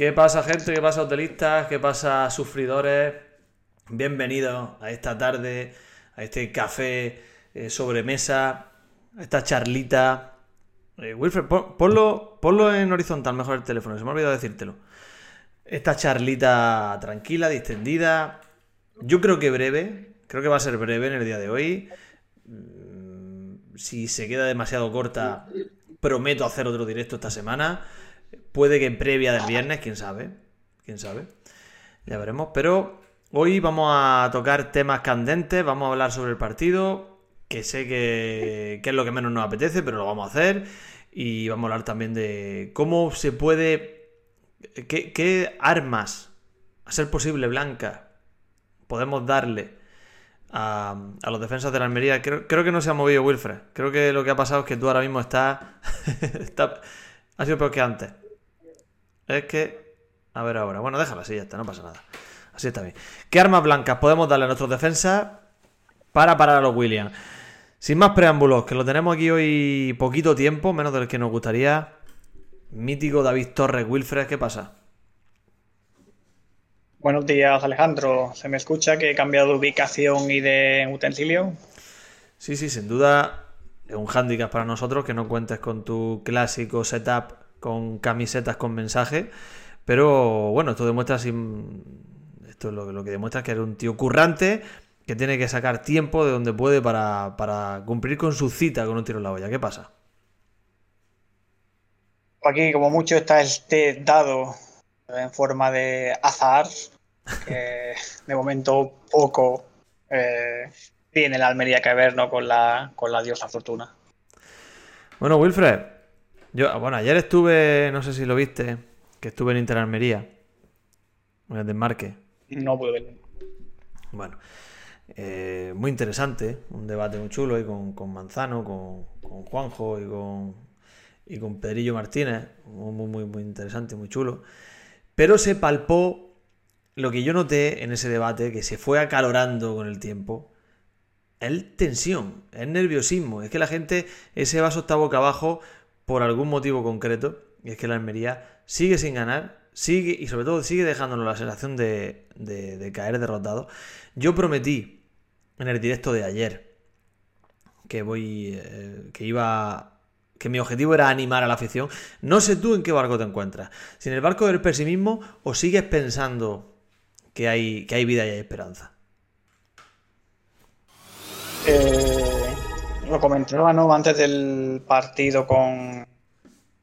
¿Qué pasa, gente? ¿Qué pasa, hotelistas? ¿Qué pasa, sufridores? Bienvenidos a esta tarde, a este café eh, sobre mesa, a esta charlita. Eh, Wilfred, ponlo, ponlo en horizontal, mejor el teléfono, se me ha olvidado decírtelo. Esta charlita tranquila, distendida. Yo creo que breve, creo que va a ser breve en el día de hoy. Mm, si se queda demasiado corta, prometo hacer otro directo esta semana. Puede que en previa del viernes, quién sabe. Quién sabe. Ya veremos. Pero hoy vamos a tocar temas candentes. Vamos a hablar sobre el partido. Que sé que, es lo que menos nos apetece, pero lo vamos a hacer. Y vamos a hablar también de cómo se puede. ¿Qué, armas, a ser posible, blanca podemos darle a, los defensas de la Almería? Creo, creo, que no se ha movido Wilfred. Creo que lo que ha pasado es que tú ahora mismo estás. está, ha sido peor que antes. Es que. A ver ahora. Bueno, déjala así, ya está, no pasa nada. Así está bien. ¿Qué armas blancas podemos darle a nuestros defensas para parar a los Williams? Sin más preámbulos, que lo tenemos aquí hoy poquito tiempo, menos del que nos gustaría. Mítico David Torres, Wilfred, ¿qué pasa? Buenos días, Alejandro. ¿Se me escucha que he cambiado de ubicación y de utensilio? Sí, sí, sin duda es un hándicap para nosotros que no cuentes con tu clásico setup con camisetas con mensaje. Pero bueno, esto demuestra esto es lo, que demuestra que eres un tío currante que tiene que sacar tiempo de donde puede para, cumplir con su cita con un tiro en la olla. ¿Qué pasa? Aquí, como mucho, está este dado en forma de azar, que de momento poco eh, tiene la Almería que ver ¿no? con, la, con la diosa fortuna. Bueno, Wilfred, yo, bueno, ayer estuve, no sé si lo viste, que estuve en Interalmería, en el desmarque. No pude verlo. Bueno, eh, muy interesante, un debate muy chulo ahí con, Manzano, con, Juanjo y con, y con Pedrillo Martínez, muy, muy, muy interesante, muy chulo. Pero se palpó lo que yo noté en ese debate, que se fue acalorando con el tiempo, es tensión, es nerviosismo, es que la gente, ese vaso está boca abajo por algún motivo concreto, y es que la Almería sigue sin ganar, sigue y sobre todo sigue dejándonos la sensación de, de, caer derrotado. Yo prometí en el directo de ayer que voy, eh, que iba, que mi objetivo era animar a la afición. No sé tú en qué barco te encuentras. Si en el barco del pesimismo o sigues pensando que hay, que hay vida y hay esperanza. Eh, lo comentaba ¿no? antes del partido con,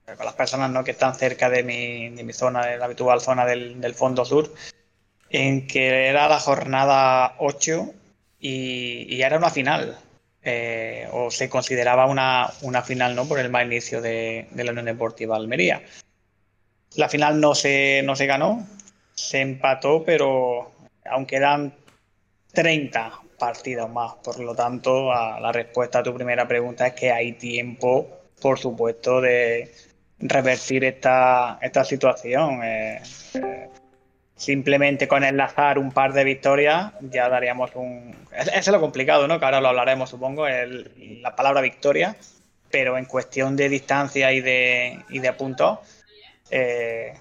con las personas ¿no? que están cerca de mi, de mi zona, de la habitual zona del, fondo sur, en que era la jornada 8 y, era una final. Eh, o se consideraba una, una, final ¿no? por el mal inicio de, la Unión Deportiva Almería. La final no se, no se ganó, se empató, pero aunque eran 30 partidos más. Por lo tanto, la respuesta a tu primera pregunta es que hay tiempo, por supuesto, de revertir esta, esta situación. Eh, eh, simplemente con enlazar un par de victorias ya daríamos un... Eso es lo complicado, ¿no? Que ahora lo hablaremos, supongo, el, la palabra victoria, pero en cuestión de distancia y de, y de puntos, eh,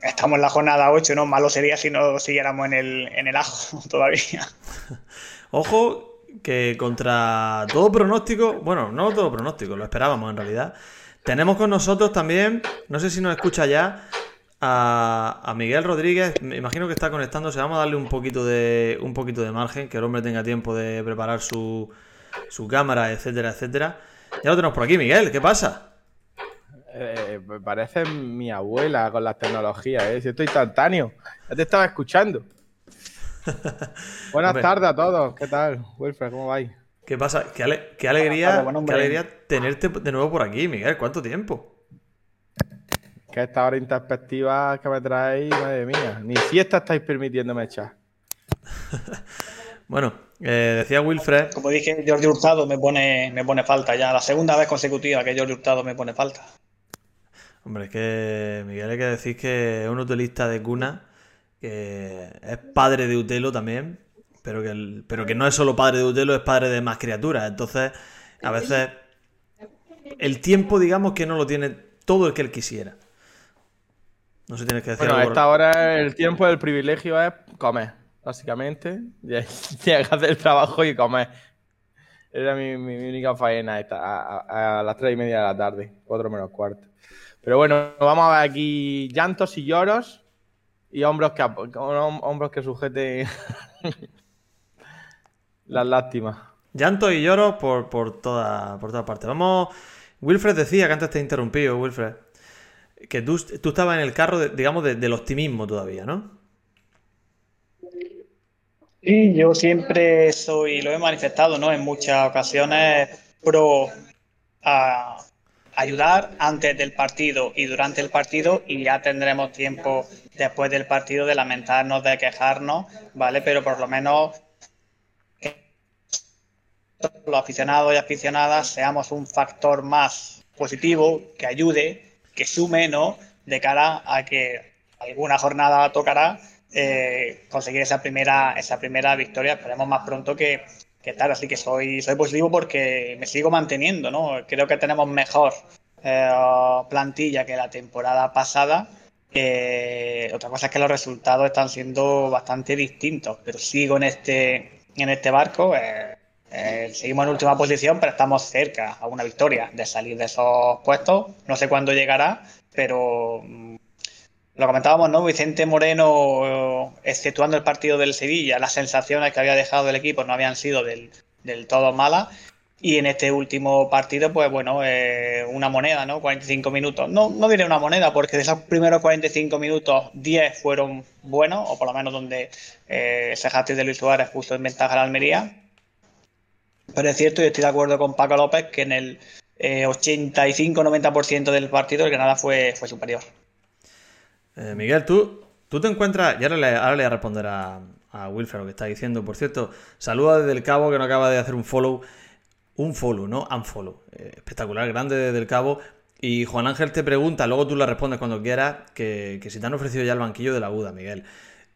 estamos en la jornada 8, ¿no? Malo sería si no siguiéramos en el, en el ajo todavía. Ojo que contra todo pronóstico, bueno, no todo pronóstico, lo esperábamos en realidad. Tenemos con nosotros también, no sé si nos escucha ya, a, Miguel Rodríguez. Me imagino que está conectándose. Vamos a darle un poquito de un poquito de margen, que el hombre tenga tiempo de preparar su, su cámara, etcétera, etcétera. Ya lo tenemos por aquí, Miguel. ¿Qué pasa? Eh, parece mi abuela con las tecnologías, ¿eh? Si estoy instantáneo. Ya te estaba escuchando. Buenas tardes a todos. ¿Qué tal, Wilfred? ¿Cómo vais? ¿Qué pasa? Qué, alegría, qué alegría tenerte de nuevo por aquí, Miguel. ¿Cuánto tiempo? Que esta hora introspectiva que me traéis, madre mía. Ni siesta estáis permitiéndome echar. bueno, eh, decía Wilfred. Como dije, Jordi Hurtado me pone, me pone falta ya. La segunda vez consecutiva que Jordi Hurtado me pone falta. Hombre, es que Miguel hay que decir que es un utilista de cuna que es padre de Utelo también, pero que, pero que no es solo padre de Utelo, es padre de más criaturas. Entonces, a veces el tiempo, digamos que no lo tiene todo el que él quisiera. No sé si tienes que decir Bueno, a esta hora el tiempo del privilegio es comer, básicamente. Tienes que hacer el trabajo y comer. Era mi, mi- mi única faena esta, a, a- a las tres y media de la tarde, cuatro menos cuarto. Pero bueno, vamos a ver aquí llantos y lloros y hombros que, hombros que sujeten las lástimas. Llanto y lloro por, por, toda, por todas partes. Vamos. Wilfred decía que antes te he interrumpido, Wilfred. Que tú, tú estabas en el carro, de- digamos, de- del optimismo todavía, ¿no? Sí, yo siempre soy, lo he manifestado, ¿no? En muchas ocasiones pro a ayudar antes del partido y durante el partido y ya tendremos tiempo después del partido de lamentarnos, de quejarnos, ¿vale? Pero por lo menos los aficionados y aficionadas seamos un factor más positivo que ayude, que sume, ¿no? De cara a que alguna jornada tocará eh, conseguir esa primera, esa primera victoria. Esperemos más pronto que, que tal. Así que soy, soy positivo porque me sigo manteniendo, ¿no? Creo que tenemos mejor eh, plantilla que la temporada pasada. Otra cosa es que los resultados están siendo bastante distintos, pero sigo en este, en este barco. eh, eh, seguimos en última posición, pero estamos cerca a una victoria de salir de esos puestos. No sé cuándo llegará, pero mm, lo comentábamos, ¿no? Vicente Moreno, exceptuando el partido del Sevilla, las sensaciones que había dejado el equipo no habían sido del, todo malas. Y en este último partido, pues bueno, eh, una moneda, ¿no? 45 minutos. No, no diré una moneda, porque de esos primeros 45 minutos, 10 fueron buenos, o por lo menos donde eh, ese hat de Luis Suárez puso en ventaja a la Almería. Pero es cierto, y estoy de acuerdo con Paco López, que en el eh, 85-90% del partido el Granada fue superior. Eh, Miguel, tú, tú te encuentras. Y ahora le, ahora le voy a responder a, a Wilfred lo que está diciendo. Por cierto, saluda desde el cabo que no acaba de hacer un follow. Un follow, no unfollow. Eh, espectacular, grande desde el cabo. Y Juan Ángel te pregunta, luego tú le respondes cuando quieras, que, que si te han ofrecido ya el banquillo de la Buda, Miguel.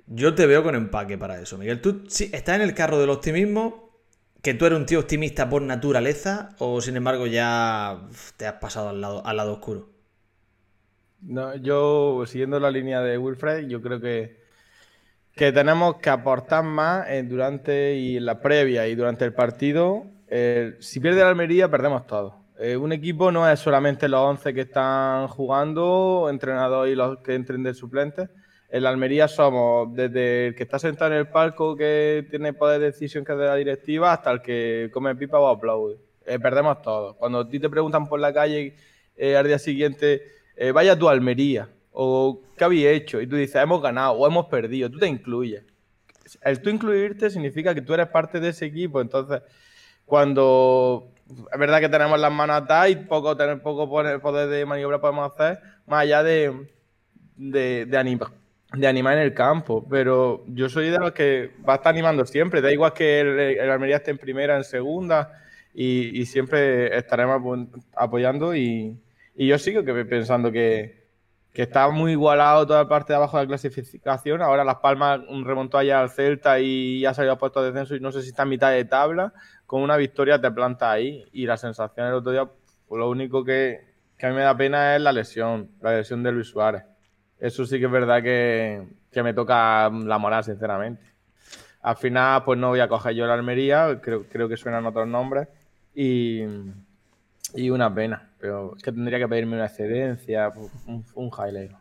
Yo te veo con empaque para eso, Miguel. ¿Tú sí, estás en el carro del optimismo? ¿Que tú eres un tío optimista por naturaleza? ¿O sin embargo ya te has pasado al lado, al lado oscuro? No, yo, siguiendo la línea de Wilfred, yo creo que, que tenemos que aportar más eh, durante y en la previa y durante el partido. Eh, si pierde la Almería, perdemos todo. Eh, un equipo no es solamente los 11 que están jugando, entrenador y los que entren de suplentes. En la Almería somos desde el que está sentado en el palco que tiene poder de decisión que es de la directiva hasta el que come pipa o aplaude. Perdemos todo. Cuando a ti te preguntan por la calle al día siguiente, eh, vaya tu Almería o qué habéis hecho y tú dices hemos ganado o hemos perdido, tú te incluyes. El tú incluirte significa que tú eres parte de ese equipo, entonces cuando es verdad que tenemos las manos atadas y poco, tener poco poder de maniobra podemos hacer, más allá de, de, de, anima- de animar en el campo. Pero yo soy de los que va a estar animando siempre. Da igual que el, Almería esté en primera, en segunda, y, siempre estaremos apo- apoyando. Y, y yo sigo que pensando que, que está muy igualado toda la parte de abajo de la clasificación. Ahora Las Palmas remontó allá al Celta y ya salió a puesto de descenso y no sé si está en mitad de tabla. Con una victoria te planta ahí. Y la sensación el otro día, pues lo único que, que a mí me da pena es la lesión, la lesión de Luis Suárez. Eso sí que es verdad que, que me toca la moral, sinceramente. Al final, pues no voy a coger yo la Almería, creo, creo que suenan otros nombres. Y, y una pena, pero es que tendría que pedirme una excedencia, un, un highlight.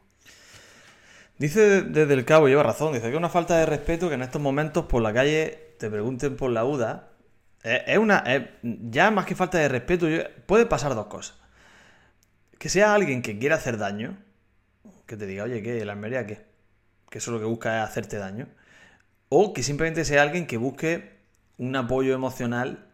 Dice desde el cabo, lleva razón, dice que es una falta de respeto que en estos momentos por la calle te pregunten por la UDA. Es, es una. es- ya más que falta de respeto, yo- puede pasar dos cosas. Que sea alguien que quiera hacer daño, que te diga, oye, ¿qué? ¿La Almería qué? Que eso lo que busca es hacerte daño. O que simplemente sea alguien que busque un apoyo emocional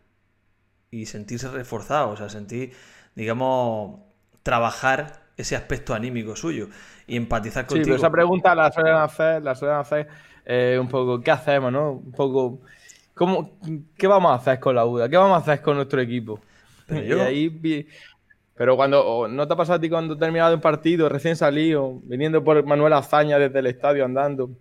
y sentirse reforzado, o sea, sentir, digamos, trabajar ese aspecto anímico suyo y empatizar Sí, contigo. pero esa pregunta la suelen hacer, la suelen hacer eh, un poco, ¿qué hacemos, no? Un poco, ¿cómo, ¿qué vamos a hacer con la UDA? ¿Qué vamos a hacer con nuestro equipo? Pero Y yo- ahí vi- pero cuando, ¿no te ha pasado a ti cuando terminado un partido, recién salido, viniendo por Manuel Azaña desde el estadio andando,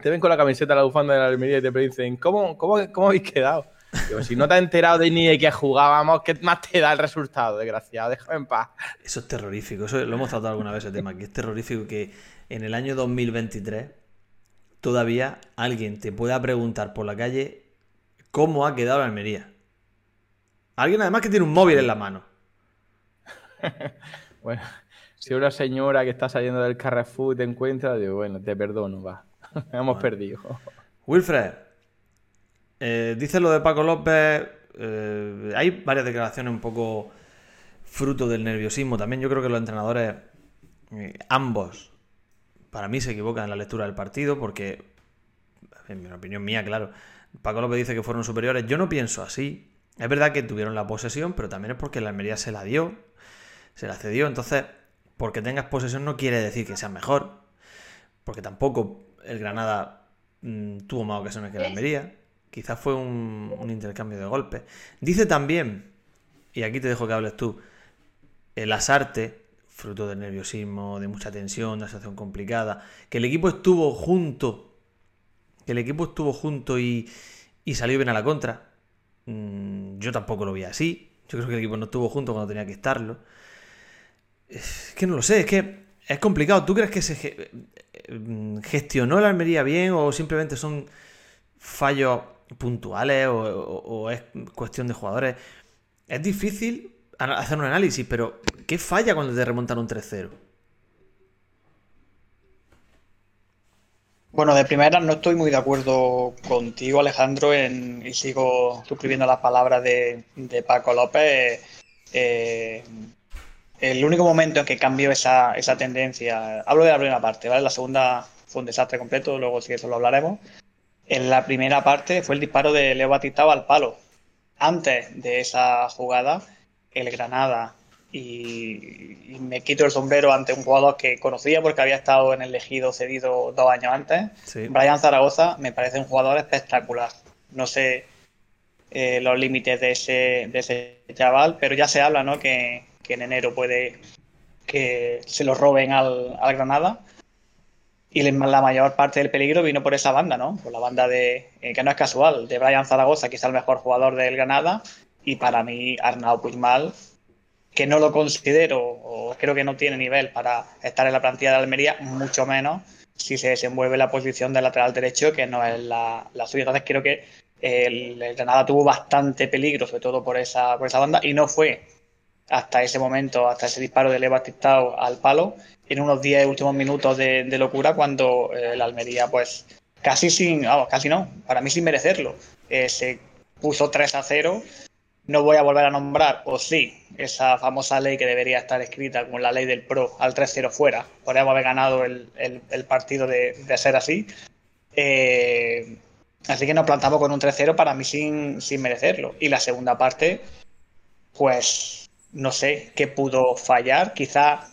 te ven con la camiseta, la bufanda de la Almería y te dicen, ¿cómo, cómo, cómo habéis quedado? Digo, si no te has enterado de ni de qué jugábamos, ¿qué más te da el resultado, desgraciado? Déjame en paz. Eso es terrorífico, eso lo hemos tratado alguna vez ese tema, que es terrorífico que en el año 2023 todavía alguien te pueda preguntar por la calle cómo ha quedado la Almería. Alguien además que tiene un móvil en la mano. bueno, si una señora que está saliendo del Carrefour te encuentra, digo, bueno, te perdono, va. Hemos perdido. Wilfred, eh, dice lo de Paco López. Eh, hay varias declaraciones un poco fruto del nerviosismo. También yo creo que los entrenadores, eh, ambos, para mí se equivocan en la lectura del partido porque, en mi opinión mía, claro, Paco López dice que fueron superiores. Yo no pienso así. Es verdad que tuvieron la posesión, pero también es porque la Almería se la dio, se la cedió. Entonces, porque tengas posesión no quiere decir que sea mejor, porque tampoco el Granada mm, tuvo más ocasiones que la Almería. Quizás fue un, intercambio de golpes. Dice también, y aquí te dejo que hables tú, el asarte fruto del nerviosismo, de mucha tensión, de una situación complicada, que el equipo estuvo junto, que el equipo estuvo junto y, salió bien a la contra. Mm, yo tampoco lo vi así. Yo creo que el equipo no estuvo junto cuando tenía que estarlo. Es que no lo sé, es que es complicado. ¿Tú crees que se mm, gestionó la Almería bien o simplemente son fallos puntuales o, es cuestión de jugadores? Es difícil hacer un análisis, pero ¿qué falla cuando te remontan un 3-0? Bueno, de primera no estoy muy de acuerdo contigo, Alejandro, en, y sigo suscribiendo las palabras de, Paco López. Eh, el único momento en que cambió esa, esa, tendencia, hablo de la primera parte, ¿vale? La segunda fue un desastre completo, luego si eso lo hablaremos. En la primera parte fue el disparo de Leo Batistao al palo. Antes de esa jugada, el Granada y, me quito el sombrero ante un jugador que conocía porque había estado en el elegido cedido dos años antes. Brian Zaragoza me parece un jugador espectacular. No sé eh, los límites de ese, de ese chaval, pero ya se habla ¿no? que, en enero puede que se lo roben al, Granada. Y la mayor parte del peligro vino por esa banda, ¿no? Por la banda de, eh, que no es casual, de Brian Zaragoza, que es el mejor jugador del Granada, y para mí Arnau Puigmal, que no lo considero o creo que no tiene nivel para estar en la plantilla de Almería, mucho menos si se desenvuelve la posición de lateral derecho, que no es la, suya. Entonces creo que el, Granada tuvo bastante peligro, sobre todo por esa, por esa banda, y no fue hasta ese momento, hasta ese disparo de Leva al palo, en unos 10 últimos minutos de, locura, cuando el eh, Almería, pues casi sin, vamos, casi no, para mí sin merecerlo, eh, se puso 3 a 0 no voy a volver a nombrar, o sí, esa famosa ley que debería estar escrita como la ley del PRO al 3-0 fuera. Podríamos haber ganado el, partido de, ser así. Eh, así que nos plantamos con un 3-0 para mí sin, sin merecerlo. Y la segunda parte, pues no sé qué pudo fallar. Quizá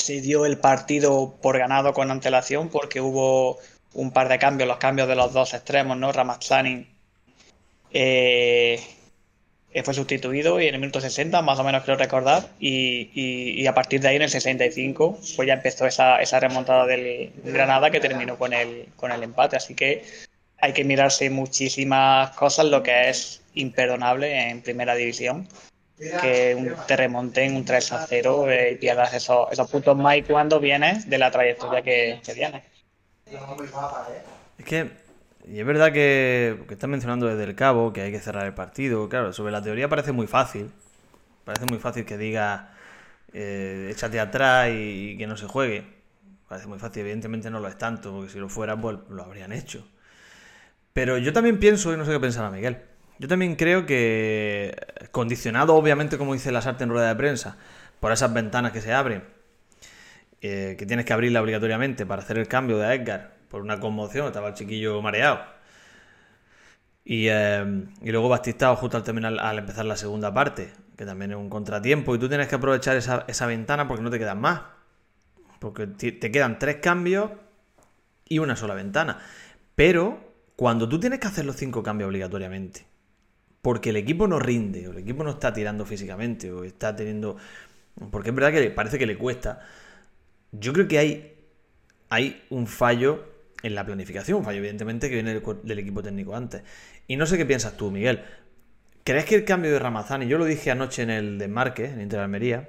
se dio el partido por ganado con antelación porque hubo un par de cambios, los cambios de los dos extremos, ¿no? Ramazani eh, eh, fue sustituido y en el minuto 60, más o menos creo recordar, y, a partir de ahí en el 65 pues ya empezó esa, remontada del Granada que terminó con el empate. Así que hay que mirarse muchísimas cosas, lo que es imperdonable en primera división, que te remonten un 3 a 0 eh, y pierdas esos, esos puntos más y cuando vienes de la trayectoria que, que viene. Es que y es verdad que, estás mencionando desde el cabo que hay que cerrar el partido. Claro, sobre la teoría parece muy fácil. Parece muy fácil que diga eh, échate atrás y, que no se juegue. Parece muy fácil, evidentemente no lo es tanto, porque si lo fuera, pues lo habrían hecho. Pero yo también pienso, y no sé qué pensará Miguel, yo también creo que, condicionado obviamente, como dice la Sarte en rueda de prensa, por esas ventanas que se abren, eh, que tienes que abrirla obligatoriamente para hacer el cambio de Edgar, por una conmoción, estaba el chiquillo mareado. Y, eh, luego Bastistao justo al terminar, al empezar la segunda parte, que también es un contratiempo, y tú tienes que aprovechar esa ventana porque no te quedan más. Porque te quedan tres cambios y una sola ventana. Pero cuando tú tienes que hacer los cinco cambios obligatoriamente, porque el equipo no rinde, o el equipo no está tirando físicamente, o está teniendo. Porque es verdad que parece que le cuesta. Yo creo que hay, hay un fallo en la planificación, fallo evidentemente que viene del, equipo técnico antes. Y no sé qué piensas tú, Miguel. ¿Crees que el cambio de Ramazani, yo lo dije anoche en el desmarque, en Inter Almería,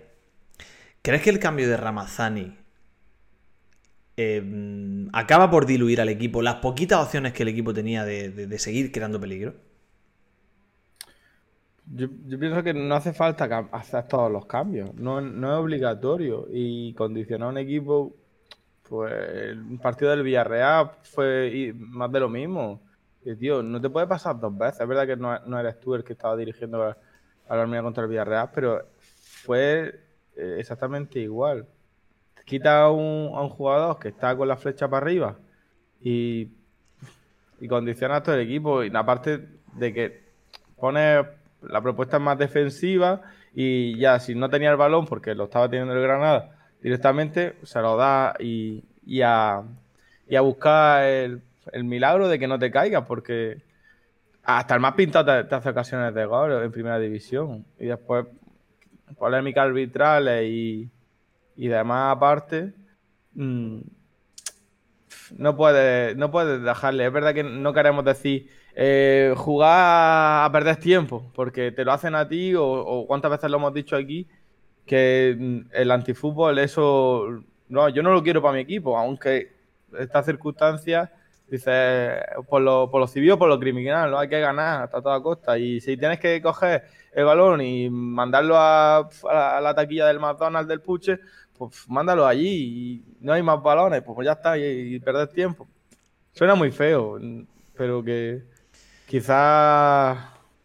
¿crees que el cambio de Ramazani eh, acaba por diluir al equipo las poquitas opciones que el equipo tenía de, seguir creando peligro? Yo, pienso que no hace falta hacer todos los cambios, no, es obligatorio y condicionar un equipo, pues el partido del Villarreal fue más de lo mismo. Y, tío, no te puede pasar dos veces, es verdad que no, eres tú el que estaba dirigiendo a, la Armenia contra el Villarreal, pero fue eh, exactamente igual quita a un, a un jugador que está con la flecha para arriba y, y condiciona todo el equipo. Y aparte de que pone la propuesta más defensiva y ya si no tenía el balón porque lo estaba teniendo el Granada directamente se lo da y, y, a, y a buscar el, milagro de que no te caigas porque hasta el más pintado te, hace ocasiones de gol en primera división y después polémica arbitrales y y además aparte mm, no puedes no puedes dejarle. Es verdad que no queremos decir eh, jugar a perder tiempo, porque te lo hacen a ti o, cuántas veces lo hemos dicho aquí que mm, el antifútbol eso no yo no lo quiero para mi equipo, aunque estas circunstancias dice por lo, por lo civil o por lo criminal, ¿no? Hay que ganar hasta toda costa. Y si tienes que coger el balón y mandarlo a, la taquilla del McDonald's del Puche, pues mándalo allí y no hay más balones, pues, ya está, y, perder tiempo. Suena muy feo, pero que quizás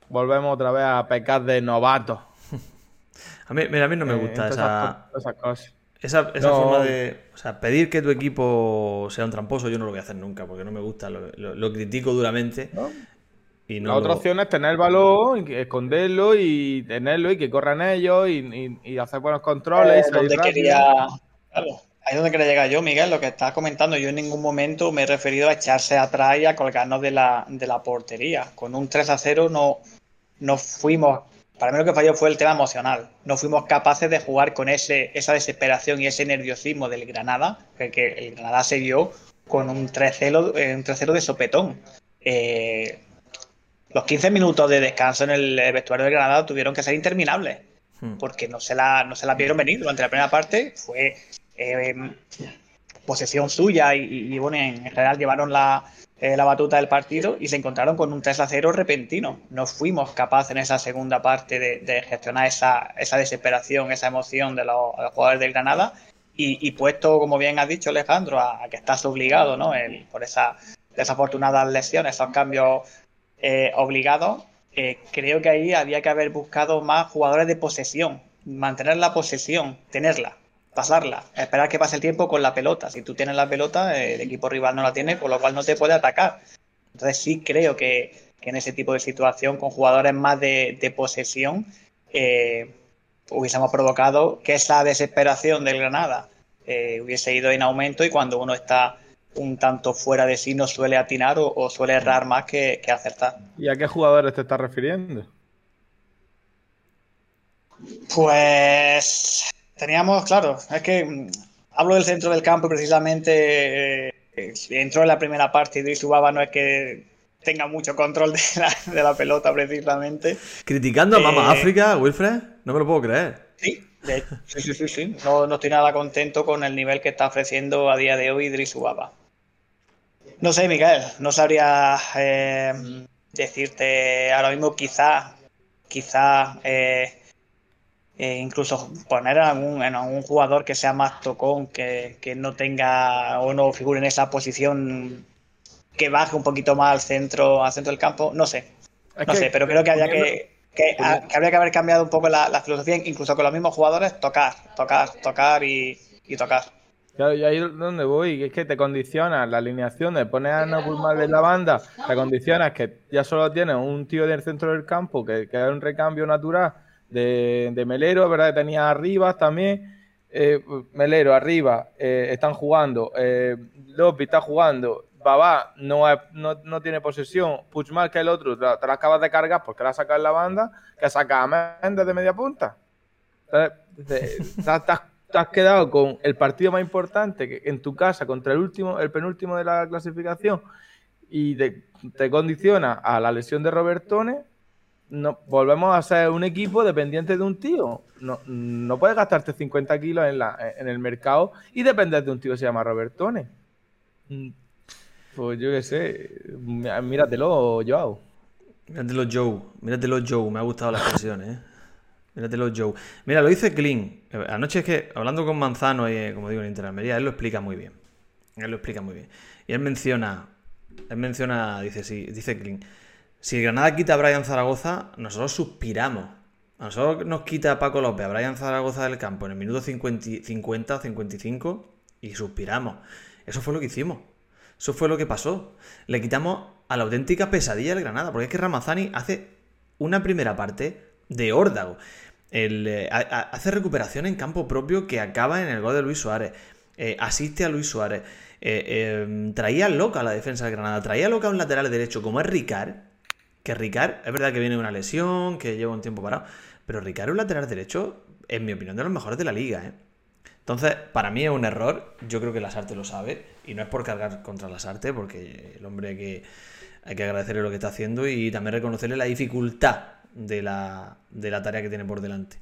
volvemos otra vez a pecar de novato. a, mí, a mí no me eh, gusta esa, esa, forma de. O sea, pedir que tu equipo sea un tramposo, yo no lo voy a hacer nunca, porque no me gusta, lo, critico duramente la otra opción es tener el balón, esconderlo y tenerlo y que corran ellos y, hacer buenos controles. Eh, quería, ahí es donde quería llegar yo, Miguel, lo que estás comentando. Yo en ningún momento me he referido a echarse atrás y a colgarnos de la, de la portería. Con un 3 a 0 no, no fuimos. Para mí lo que falló fue el tema emocional. No fuimos capaces de jugar con ese, esa desesperación y ese nerviosismo del Granada, que, el Granada se dio con un 3-0 eh, de sopetón. Eh, los 15 minutos de descanso en el vestuario de Granada tuvieron que ser interminables, hmm. porque no se, la, no se la vieron venir. Durante la primera parte fue eh, posesión suya y, bueno, en general llevaron eh, la, batuta del partido y se encontraron con un 3 a 0 repentino. No fuimos capaces en esa segunda parte de, gestionar esa, desesperación, esa emoción de los, jugadores del Granada y, puesto, como bien ha dicho Alejandro, a, que estás obligado, ¿no? por esas desafortunadas lesiones, esos cambios eh, obligado, eh, creo que ahí había que haber buscado más jugadores de posesión, mantener la posesión, tenerla, pasarla, esperar que pase el tiempo con la pelota. Si tú tienes la pelota, el equipo rival no la tiene, por lo cual no te puede atacar. Entonces sí creo que, en ese tipo de situación, con jugadores más de, posesión, eh, hubiésemos provocado que esa desesperación del Granada hubiese ido en aumento y cuando uno está un tanto fuera de sí no suele atinar o, suele errar más que, acertar. ¿Y a qué jugadores te estás refiriendo? Pues teníamos, claro, es que mm, hablo del centro del campo precisamente eh, entró en la primera parte y Subaba no es que tenga mucho control de la, pelota precisamente. Criticando a Mama eh, África, Wilfred, no me lo puedo creer. Sí, sí, sí, sí, No, no, estoy nada contento con el nivel que está ofreciendo a día de hoy Idris Ubaba. No sé, Miguel, no sabría eh, decirte ahora mismo, quizá, quizá eh, eh, incluso poner en algún, en algún jugador que sea más tocón, que, no tenga o no figure en esa posición que baje un poquito más al centro, al centro del campo, no sé. no sé, pero creo que haya que, que, habría que haber cambiado un poco la, filosofía, incluso con los mismos jugadores, tocar, tocar, tocar y tocar. Claro, y ahí es donde voy, es que te condiciona la alineación de poner a Napulmal en la banda, te condicionas que ya solo tienes un tío del centro del campo que, que es un recambio natural de, de Melero, ¿verdad? Tenía arriba también. Eh, Melero arriba, eh, están jugando, eh, Lopi está jugando, Babá no, no, tiene posesión, Puchmal, que el otro, te, la acabas de cargar porque la sacado en la banda, que saca a Méndez de media punta. Estás te has quedado con el partido más importante en tu casa contra el último, el penúltimo de la clasificación y te, condiciona a la lesión de Robertone no, volvemos a ser un equipo dependiente de un tío. No, no puedes gastarte 50 kilos en, la, en el mercado y depender de un tío que se llama Robertone. Mm, pues yo qué sé, míratelo, Joao. Míratelo, Joe. Míratelo, Joe. Me ha gustado la expresión, ¿eh? Míratelo, Joe. Mira, lo dice Clean. Anoche es que, hablando con Manzano, y, como digo, en Interalmería, él lo explica muy bien. Él lo explica muy bien. Y él menciona, él menciona, dice, sí, dice Clean. Si Granada quita a Brian Zaragoza, nosotros suspiramos. A nosotros nos quita Paco López a Brian Zaragoza del campo en el minuto 50 55 y suspiramos. Eso fue lo que hicimos. Eso fue lo que pasó. Le quitamos a la auténtica pesadilla del Granada, porque es que Ramazani hace una primera parte de órdago. Eh, hace recuperación en campo propio que acaba en el gol de Luis Suárez. Eh, asiste a Luis Suárez. Eh, traía loca la defensa del Granada. Traía loca un lateral derecho como es Ricard que Ricard, es verdad que viene una lesión, que lleva un tiempo parado, pero Ricard es un lateral derecho, en mi opinión, de los mejores de la liga, ¿eh? Entonces, para mí es un error, yo creo que Lasarte lo sabe, y no es por cargar contra Lasarte, porque el hombre que hay que agradecerle lo que está haciendo y también reconocerle la dificultad de la, de la tarea que tiene por delante.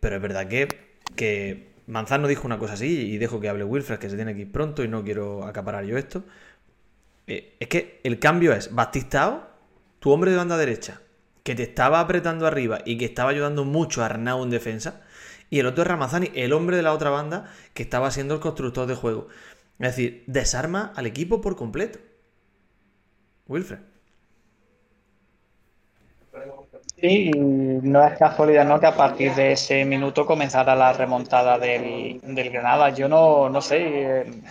Pero es verdad que, que Manzano dijo una cosa así, y dejo que hable Wilfred, que se tiene que ir pronto y no quiero acaparar yo esto. Eh, es que el cambio es Bastistao tu hombre de banda derecha, que te estaba apretando arriba y que estaba ayudando mucho a Arnau en defensa, y el otro es Ramazani, el hombre de la otra banda, que estaba siendo el constructor de juego. Es decir, desarma al equipo por completo. Wilfred. Sí, no es casualidad ¿no? que a partir de ese minuto comenzara la remontada del, Granada. Yo no, no sé, eh,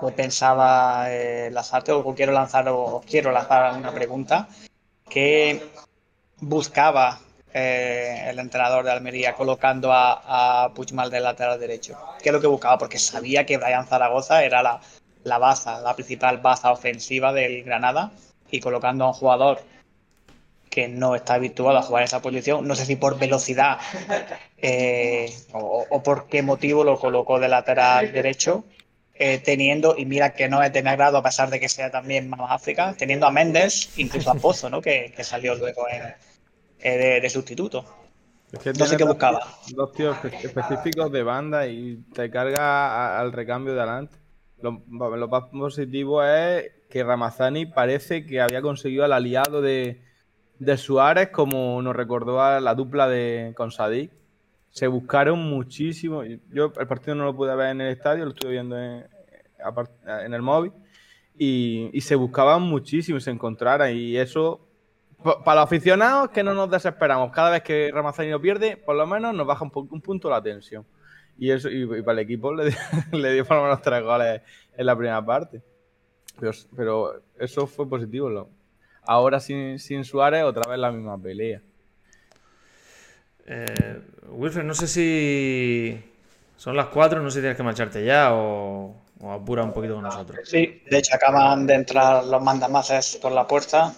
pues pensaba eh, Lazarte o quiero lanzar o quiero lanzar una pregunta que buscaba eh, el entrenador de Almería colocando a, a Puigmal del lateral derecho. ¿Qué es lo que buscaba? Porque sabía que Brian Zaragoza era la, la baza, la principal baza ofensiva del Granada y colocando a un jugador que no está habituado a jugar esa posición, no sé si por velocidad eh, o, o, por qué motivo lo colocó de lateral derecho, eh, teniendo, y mira que no es de mi agrado a pesar de que sea también más África, teniendo a Méndez, incluso a Pozo, ¿no? que, salió luego eh, de, sustituto. no sé qué buscaba. Dos tíos específicos de banda y te carga al recambio de adelante. Lo, más positivo es que Ramazani parece que había conseguido al aliado de, de Suárez, como nos recordó a la dupla de con Sadik se buscaron muchísimo. Yo el partido no lo pude ver en el estadio, lo estuve viendo en, el móvil. Y, se buscaban muchísimo, se encontraran. Y eso, para los aficionados, que no nos desesperamos. Cada vez que Ramazani no pierde, por lo menos nos baja un, un punto la tensión. Y eso y, para el equipo le, le, dio por lo menos tres goles en la primera parte. Pero, eso fue positivo. Ahora sin, sin Suárez, otra vez la misma pelea. Eh, Wilfred, no sé si son las 4, no sé si tienes que marcharte ya o, apura un poquito con nosotros. Sí, de hecho acaban de entrar los mandamases por la puerta,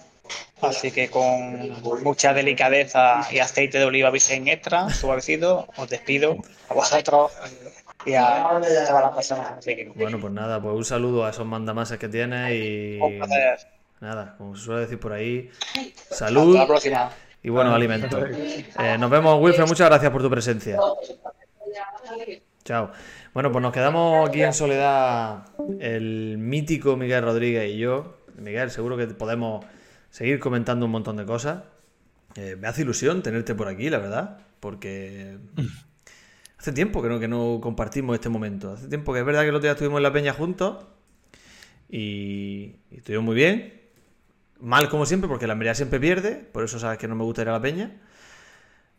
así que con mucha delicadeza y aceite de oliva virgen extra, suavecido, os despido a vosotros y a todas las personas. Bueno, pues nada, pues un saludo a esos mandamases que tienes y... Nada, como se suele decir por ahí, salud. Hasta la próxima y buenos alimentos. Eh, nos vemos, Wilfred. Muchas gracias por tu presencia. Chao. Bueno, pues nos quedamos aquí en soledad el mítico Miguel Rodríguez y yo. Miguel, seguro que podemos seguir comentando un montón de cosas. Eh, me hace ilusión tenerte por aquí, la verdad, porque hace tiempo que no, que no compartimos este momento. Hace tiempo que es verdad que el otro día estuvimos en la peña juntos y, y estuvimos muy bien. Mal como siempre, porque la Almería siempre pierde, por eso sabes que no me gusta ir a la peña.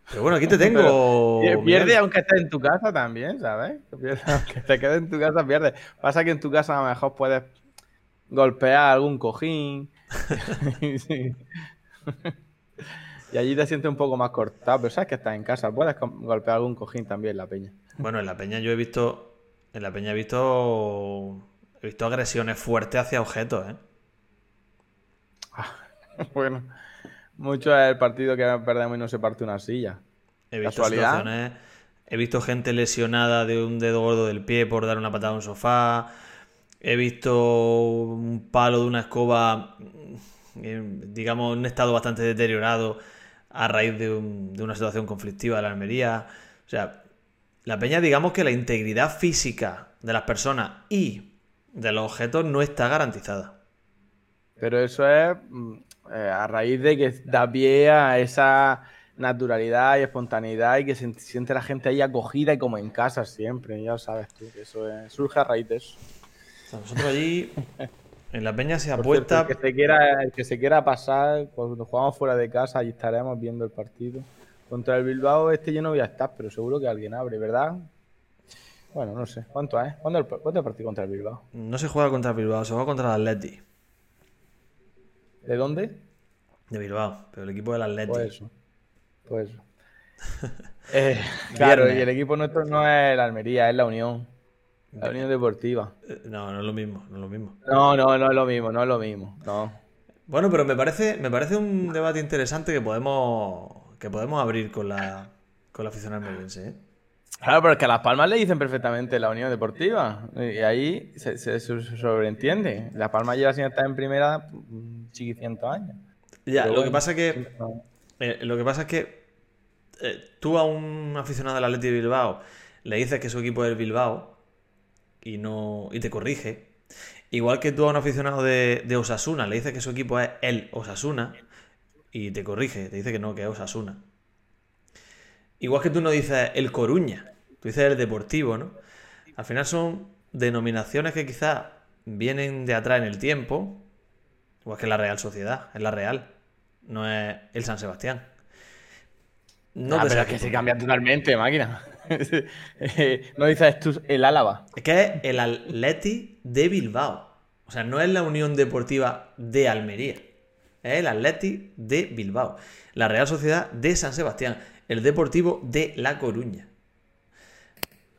Pero bueno, aquí te tengo. pierde aunque estés en tu casa también, ¿sabes? aunque te quedes en tu casa, pierde. Pasa que en tu casa a lo mejor puedes golpear algún cojín. y allí te sientes un poco más cortado, pero sabes que estás en casa, puedes golpear algún cojín también en la peña. Bueno, en la peña yo he visto. En la peña he visto. He visto agresiones fuertes hacia objetos, ¿eh? bueno, mucho es el partido que perdemos y no se parte una silla. He visto he visto gente lesionada de un dedo gordo del pie por dar una patada a un sofá. He visto un palo de una escoba en, digamos, un estado bastante deteriorado a raíz de, un- de una situación conflictiva de la Almería. O sea, la peña, digamos que la integridad física de las personas y de los objetos no está garantizada. Pero eso es mm, eh, a raíz de que da pie a esa naturalidad y espontaneidad y que se siente la gente ahí acogida y como en casa siempre, ya sabes tú, que eso es- surge a raíz de eso. O sea, nosotros allí, en la peña se apuesta... cierto, el, que se quiera, el que se quiera pasar, cuando jugamos fuera de casa, allí estaremos viendo el partido. Contra el Bilbao, este yo no voy a estar, pero seguro que alguien abre, ¿verdad? Bueno, no sé. ¿Cuánto es? ¿Cuándo el, cuándo el partido contra el Bilbao? No se juega contra Bilbao, se juega contra el Atleti ¿De dónde? de Bilbao, pero el equipo del Atleti. Pues eso. Pues eso. Eh, claro, Viernes. y el equipo nuestro no es la Almería, es la Unión. La Unión Deportiva. Eh, No, no es lo mismo, no es lo mismo. No, no, no es lo mismo, no es lo mismo. No. Bueno, pero me parece, me parece un debate interesante que podemos, que podemos abrir con la, con la afición almeriense. ¿eh? Claro, pero es que a Las Palmas le dicen perfectamente la Unión Deportiva. Y ahí se, sobreentiende. Las Palmas lleva sin estar en primera mm, chiquicientos años. Ya, Pero lo que pasa es que. Eh, lo que pasa es que eh, tú a un aficionado del Atleti de Bilbao le dices que su equipo es el Bilbao y no y te corrige. Igual que tú a un aficionado de, de Osasuna le dices que su equipo es el Osasuna y te corrige, te dice que no, que es Osasuna. Igual que tú no dices el Coruña, tú dices el Deportivo, ¿no? Al final son denominaciones que quizás vienen de atrás en el tiempo, igual que la Real Sociedad, es la Real, no es el San Sebastián. No Ah, pero es que se tú. cambia totalmente, máquina. No dices tú el Álava. Es que es el Atleti de Bilbao. O sea, no es la Unión Deportiva de Almería. Es el Atleti de Bilbao. La Real Sociedad de San Sebastián. El Deportivo de La Coruña.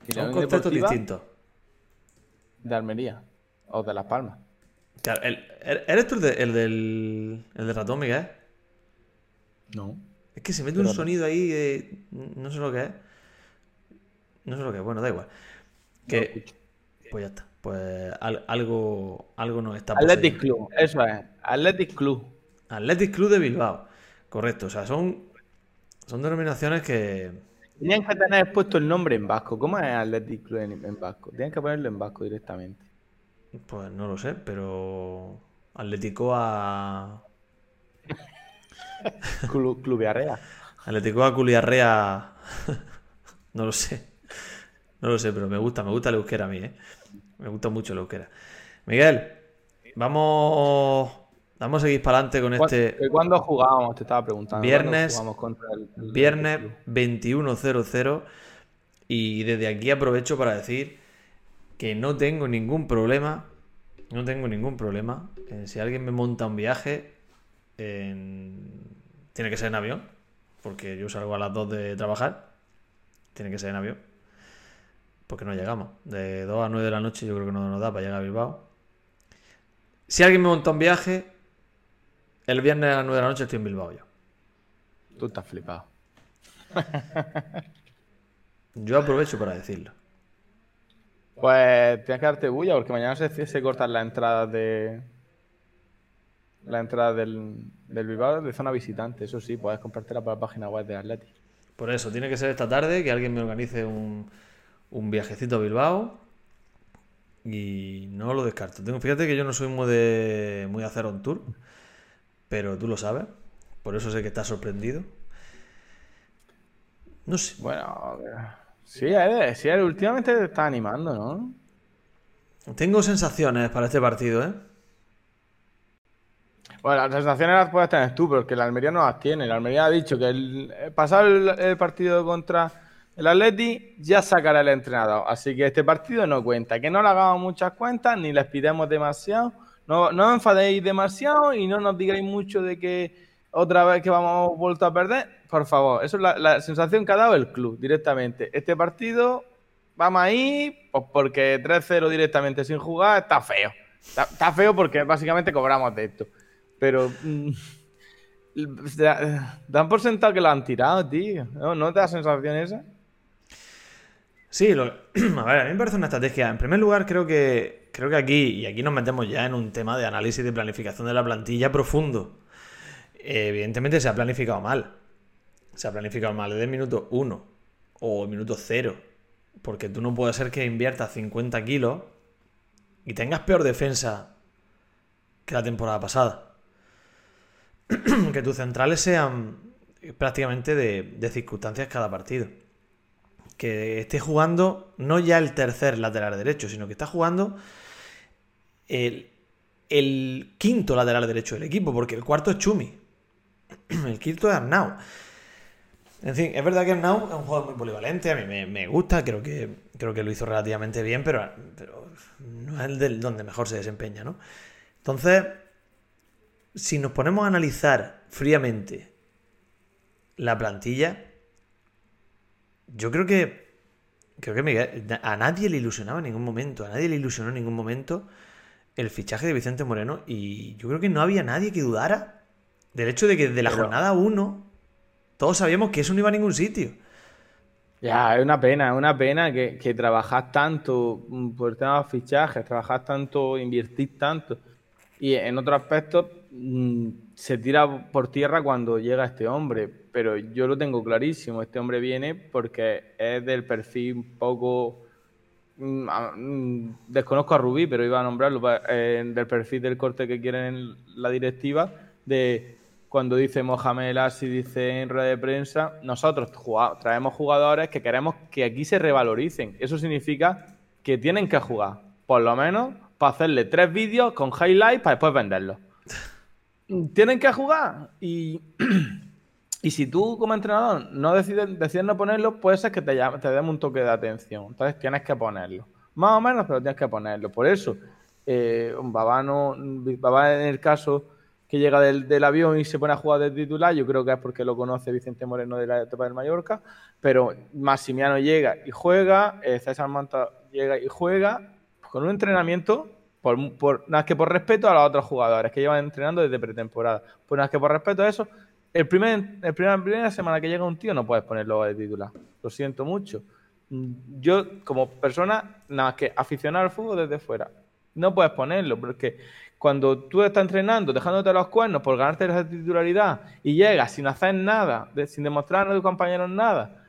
La Son Unión Deportiva distintos. De Almería. O de Las Palmas. Claro, el- er- ¿Eres tú el, de- el del, el del ratón, Miguel? No. Es que se mete un sonido ahí de... No sé lo que es. No sé lo que es. Bueno, da igual. Que... Pues ya está. Pues al- algo, algo nos está Athletic poseyendo. Club, eso es. Athletic Club. Athletic Club de Bilbao. Correcto. O sea, son, son denominaciones que... Tenían que tener puesto el nombre en vasco. ¿Cómo es Athletic Club en, en vasco? Tenían que ponerlo en vasco directamente. Pues no lo sé, pero... Atlético a... Club, Club Arrea. Atlético a Culiarrea... no lo sé. No lo sé, pero me gusta, me gusta el euskera a mí, ¿eh? Me gusta mucho el euskera. Miguel, vamos... Vamos a seguir para adelante con este... ¿Cuándo jugábamos? Te estaba preguntando. Viernes- ¿Cuándo jugamos contra el, el Viernes Athletic Club? 21.00 y desde aquí aprovecho para decir que no tengo ningún problema, no tengo ningún problema. en si alguien me monta un viaje, en- tiene que ser en avión, porque yo salgo a las 2 de trabajar, tiene que ser en avión, porque no llegamos. De 2 a 9 de la noche yo creo que no nos da para llegar a Bilbao. Si alguien me monta un viaje, el viernes a las 9 de la noche estoy en Bilbao yo. Tú estás flipado. Yo aprovecho para decirlo. Pues tienes que darte bulla porque mañana se, se cortan las entradas de. La entrada del, del Bilbao de zona visitante. Eso sí, puedes comprártela por la página web de Athletic. Por eso, tiene que ser esta tarde que alguien me organice un, un viajecito a Bilbao. Y no lo descarto. Tengo, fíjate que yo no soy muy de, muy de hacer un tour, pero tú lo sabes. Por eso sé que estás sorprendido. No sé. Bueno, sí, él, sí, él últimamente te está animando, ¿no? Tengo sensaciones para este partido, ¿eh? Bueno, las sensaciones las puedes tener tú, pero que el Almería no las tiene. El Almería ha dicho que el, eh, pasado el, el partido contra el Atleti ya sacará el entrenador. Así que este partido no cuenta. Que no le hagamos muchas cuentas ni les pidamos demasiado. No, os enfadéis demasiado y no nos digáis mucho de que otra vez que vamos vuelto a perder. Por favor, eso es la, sensación que ha dado el club directamente. Este partido vamos ahí pues porque 3-0 directamente sin jugar está feo. Está, feo porque básicamente cobramos de esto. Pero mm, da- dan por sentado que lo han tirado, tío. ¿No, ¿No te da sensación esa? Sí, a ver, a mí me parece una estrategia. En primer lugar, creo que creo que aquí, y aquí nos metemos ya en un tema de análisis de planificación de la plantilla profundo. Evidentemente se ha planificado mal. Se ha planificado mal desde el minuto 1 o el minuto 0. Porque tú no puedes ser que inviertas 50 kilos y tengas peor defensa que la temporada pasada. que tus centrales sean prácticamente de circunstancias cada partido que esté jugando no ya el tercer lateral derecho, sino que está jugando el, quinto lateral derecho del equipo, porque el cuarto es Chumi. El quinto es Arnau. En fin, es verdad que Arnau es un jugador muy polivalente, a mí me, gusta, creo que, creo que lo hizo relativamente bien, pero, pero no es el del donde mejor se desempeña, ¿no? Entonces, si nos ponemos a analizar fríamente la plantilla, yo creo que. Creo que a nadie le ilusionaba en ningún momento. A nadie le ilusionó en ningún momento el fichaje de Vicente Moreno. Y yo creo que no había nadie que dudara del hecho de que de la jornada 1 todos sabíamos que eso no iba a ningún sitio. Ya, es una pena, es una pena que, que trabajas tanto por el tema de fichajes, trabajas tanto, invertís tanto. Y en otro aspecto mm, se tira por tierra cuando llega este hombre pero yo lo tengo clarísimo. Este hombre viene porque es del perfil un poco. Mm, mm, desconozco a Rubí, pero iba a nombrarlo eh, del perfil del corte que quieren la directiva. De cuando dice Mohamed y dice en rueda de prensa, nosotros traemos jugadores que queremos que aquí se revaloricen. Eso significa que tienen que jugar, por lo menos, para hacerle tres vídeos con highlights para después venderlos. tienen que jugar y. Y si tú como entrenador no decides, no ponerlo, puede ser que te, te demos un toque de atención. Entonces tienes que ponerlo. Más o menos, pero tienes que ponerlo. Por eso, eh, Babá, no, Babá en el caso que llega del, avión y se pone a jugar de titular, yo creo que es porque lo conoce Vicente Moreno de la etapa del Mallorca, pero Massimiano llega y juega, eh, César Manta llega y juega con un entrenamiento, por, por, nada más que por respeto a los otros jugadores que llevan entrenando desde pretemporada. Pues nada más que por respeto a eso, el primer, el primer, primera semana que llega un tío no puedes ponerlo de titular. Lo siento mucho. Yo, como persona, nada más que aficionado al fútbol desde fuera, no puedes ponerlo, porque cuando tú estás entrenando, dejándote los cuernos por ganarte esa titularidad y llegas sin hacer nada, sin demostrar a tus compañeros nada,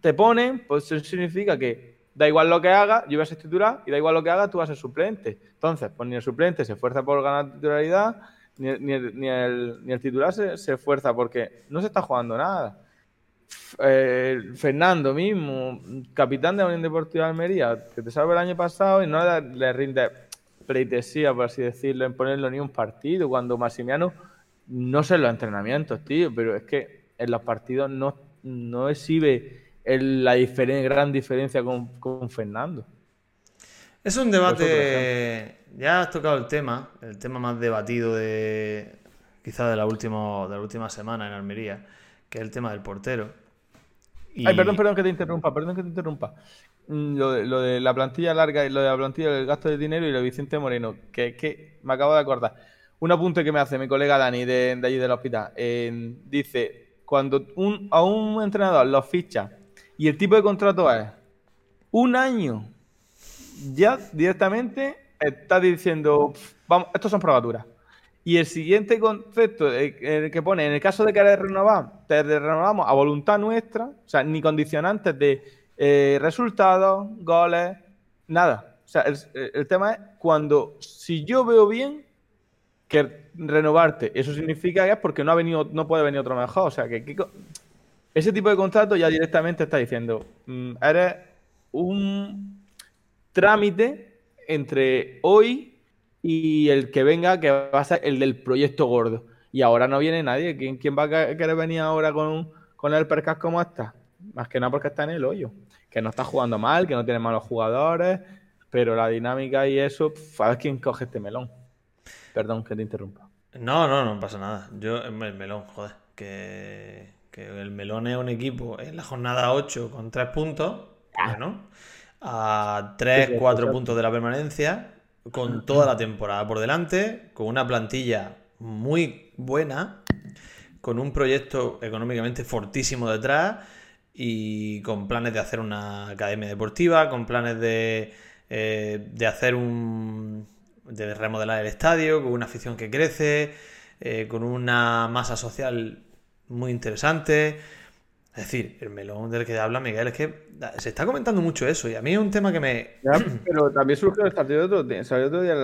te ponen, pues eso significa que da igual lo que haga, yo voy a ser titular y da igual lo que haga, tú vas a ser suplente. Entonces, pues ni suplente se esfuerza por ganar titularidad, ni, ni, el, ni el, titular se, esfuerza porque no se está jugando nada. Eh, Fernando mismo, capitán de la Unión Deportiva de Almería, que te salve el año pasado y no le, rinde pleitesía, por así decirlo, en ponerlo ni un partido, cuando Massimiano no sé los entrenamientos, tío, pero es que en los partidos no, no exhibe la gran diferencia con, con Fernando. Es un debate ya has tocado el tema, el tema más debatido de quizá de la, última, de la última semana en Almería, que es el tema del portero. Ay, perdón, perdón que te interrumpa, perdón que te interrumpa. Mm, lo de, lo de, la plantilla larga y lo de la plantilla del gasto de dinero y lo de Vicente Moreno, que es que me acabo de acordar. Un apunte que me hace mi colega Dani de, allí del hospital. dice, cuando un, a un entrenador lo ficha y el tipo de contrato es un año, ya directamente está diciendo, vamos, estos son probaturas. Y el siguiente concepto que pone, en el caso de querer renovar, te renovamos a voluntad nuestra, o sea, ni condicionantes de eh, resultados, goles, nada. O sea, el, tema es cuando, si yo veo bien que renovarte, eso significa que es porque no ha venido, no puede venir otro mejor. O sea, que, ese tipo de contrato ya directamente está diciendo, mm, eres un trámite entre hoy y el que venga, que va a ser el del proyecto gordo. Y ahora no viene nadie. ¿Quién, quién va a querer venir ahora con, con el percas como está? Más que nada porque está en el hoyo. Que no está jugando mal, que no tiene malos jugadores, pero la dinámica y eso, a ver quién coge este melón. Perdón que te interrumpa. No, no, no pasa nada. Yo, el melón, joder. Que, que el melón es un equipo en la jornada 8 con 3 puntos. Ah. A 3, 4 puntos de la permanencia, con toda la temporada por delante, con una plantilla muy buena, con un proyecto económicamente fortísimo detrás y con planes de hacer una academia deportiva, con planes de eh, de hacer un. de remodelar el estadio, con una afición que crece, eh, con una masa social muy interesante. Es decir, el melón del que habla Miguel es que se está comentando mucho eso y a mí es un tema que me. pero también surgió el partido de otro día. Otro día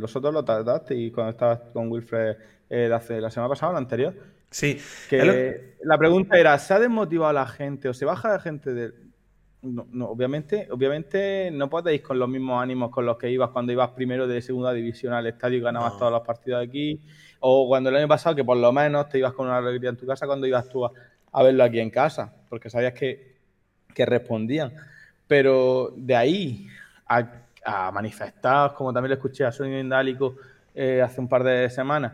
vosotros lo trataste y cuando estabas con Wilfred eh, la semana pasada o la anterior. Sí. Que la pregunta era: ¿se ha desmotivado a la gente o se baja la gente de.? No, no, obviamente, obviamente no podéis con los mismos ánimos con los que ibas cuando ibas primero de segunda división al estadio y ganabas todos los partidos aquí. O cuando el año pasado, que por lo menos te ibas con una alegría en tu casa cuando ibas tú a, a verlo aquí en casa, porque sabías que, respondían. Pero de ahí a, a, manifestar, como también le escuché a Sonido Indálico eh, hace un par de semanas,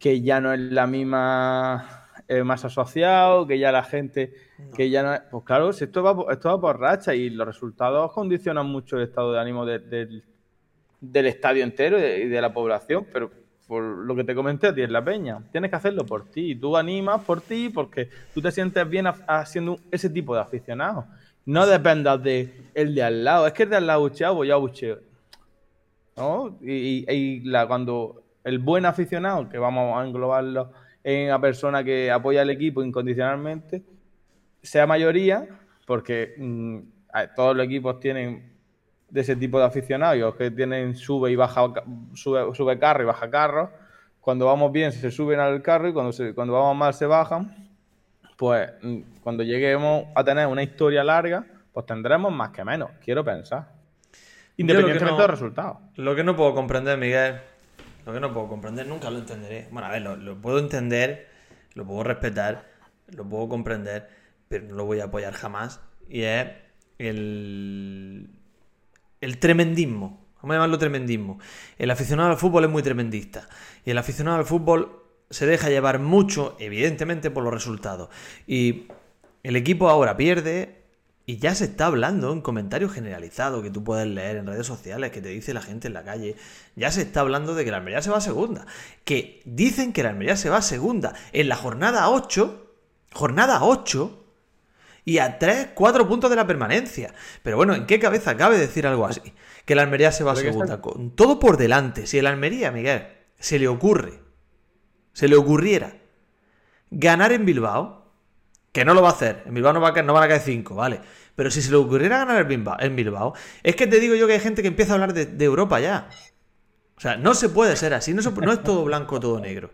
que ya no es la misma eh, más asociado, que ya la gente, que ya no es... Pues claro, si esto va, esto va por racha y los resultados condicionan mucho el estado de ánimo del estadio entero y de la población, pero por lo que te comenté a ti en la peña. Tienes que hacerlo por ti. Tú animas por ti porque tú te sientes bien haciendo ese tipo de aficionado. No dependas de el de al lado. Es que el de al lado bucheado, pues ya bucheo. ¿No? Y, la, cuando el buen aficionado, que vamos a englobarlo en una persona que apoya al equipo incondicionalmente, sea mayoría, porque mm, todos los equipos tienen de ese tipo de aficionados que tienen sube y baja sube, sube carro y baja carro. Cuando vamos bien se suben al carro y cuando, cuando vamos mal se bajan. Pues mm, cuando lleguemos a tener una historia larga, pues tendremos más que menos, quiero pensar. Independientemente del resultado. Lo que no puedo comprender, Miguel, lo que no puedo comprender, nunca lo entenderé. Bueno, a ver, lo, lo puedo entender, lo puedo respetar, lo puedo comprender, pero no lo voy a apoyar jamás. Y es el, el tremendismo. Vamos a llamarlo tremendismo. El aficionado al fútbol es muy tremendista. Y el aficionado al fútbol se deja llevar mucho, evidentemente, por los resultados. Y el equipo ahora pierde. Y ya se está hablando en comentarios generalizados que tú puedes leer en redes sociales, que te dice la gente en la calle. Ya se está hablando de que la Almería se va a segunda. Que dicen que la Almería se va a segunda en la jornada 8. Jornada 8 y a 3, 4 puntos de la permanencia. Pero bueno, ¿en qué cabeza cabe decir algo así? Que la Almería se va a segunda. Con todo por delante. Si el Almería, Miguel, se le ocurre, se le ocurriera ganar en Bilbao, que no lo va a hacer. En Bilbao no, va a no van a caer 5, ¿vale? Pero si se le ocurriera ganar en Bilbao, es que te digo yo que hay gente que empieza a hablar de, Europa ya. O sea, no se puede ser así, no, no es todo blanco, todo negro.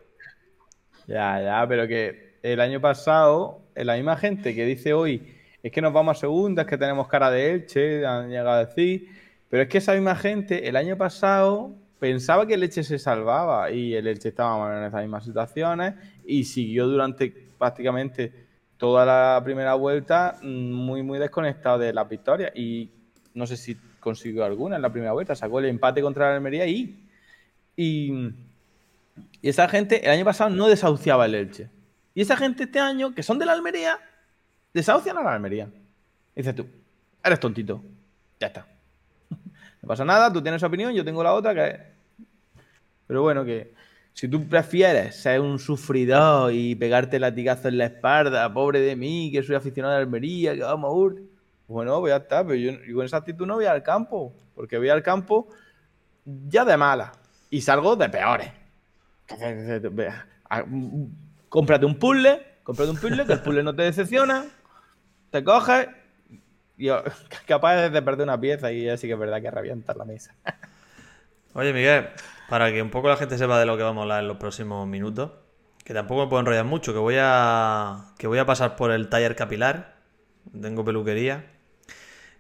Ya, ya, pero que el año pasado la misma gente que dice hoy es que nos vamos a segunda, es que tenemos cara de Elche, han llegado a decir, pero es que esa misma gente el año pasado pensaba que el Elche se salvaba y el Elche estaba en esas mismas situaciones y siguió durante prácticamente toda la primera vuelta mm, muy, muy desconectado de la victoria y no sé si consiguió alguna en la primera vuelta, sacó el empate contra la Almería y, y, y esa gente el año pasado no desahuciaba el Elche. Y esa gente este año, que son de la Almería, desahucian a la Almería. dices tú, eres tontito. Ya está. no pasa nada, tú tienes opinión, yo tengo la otra que... Pero bueno, que si tú prefieres ser un sufridor y pegarte latigazo en la espalda, pobre de mí, que soy aficionado a la Almería, que vamos a ir... Bueno, pues ya está, pero yo, con esa actitud no voy al campo, porque voy al campo ya de mala y salgo de peores cómprate un puzzle, cómprate un puzzle, que el puzzle no te decepciona, te coges y capaz de perder una pieza y así que es verdad que revientas la mesa. Oye, Miguel, para que un poco la gente sepa de lo que vamos a hablar en los próximos minutos, que tampoco me puedo enrollar mucho, que voy a que voy a pasar por el taller capilar, tengo peluquería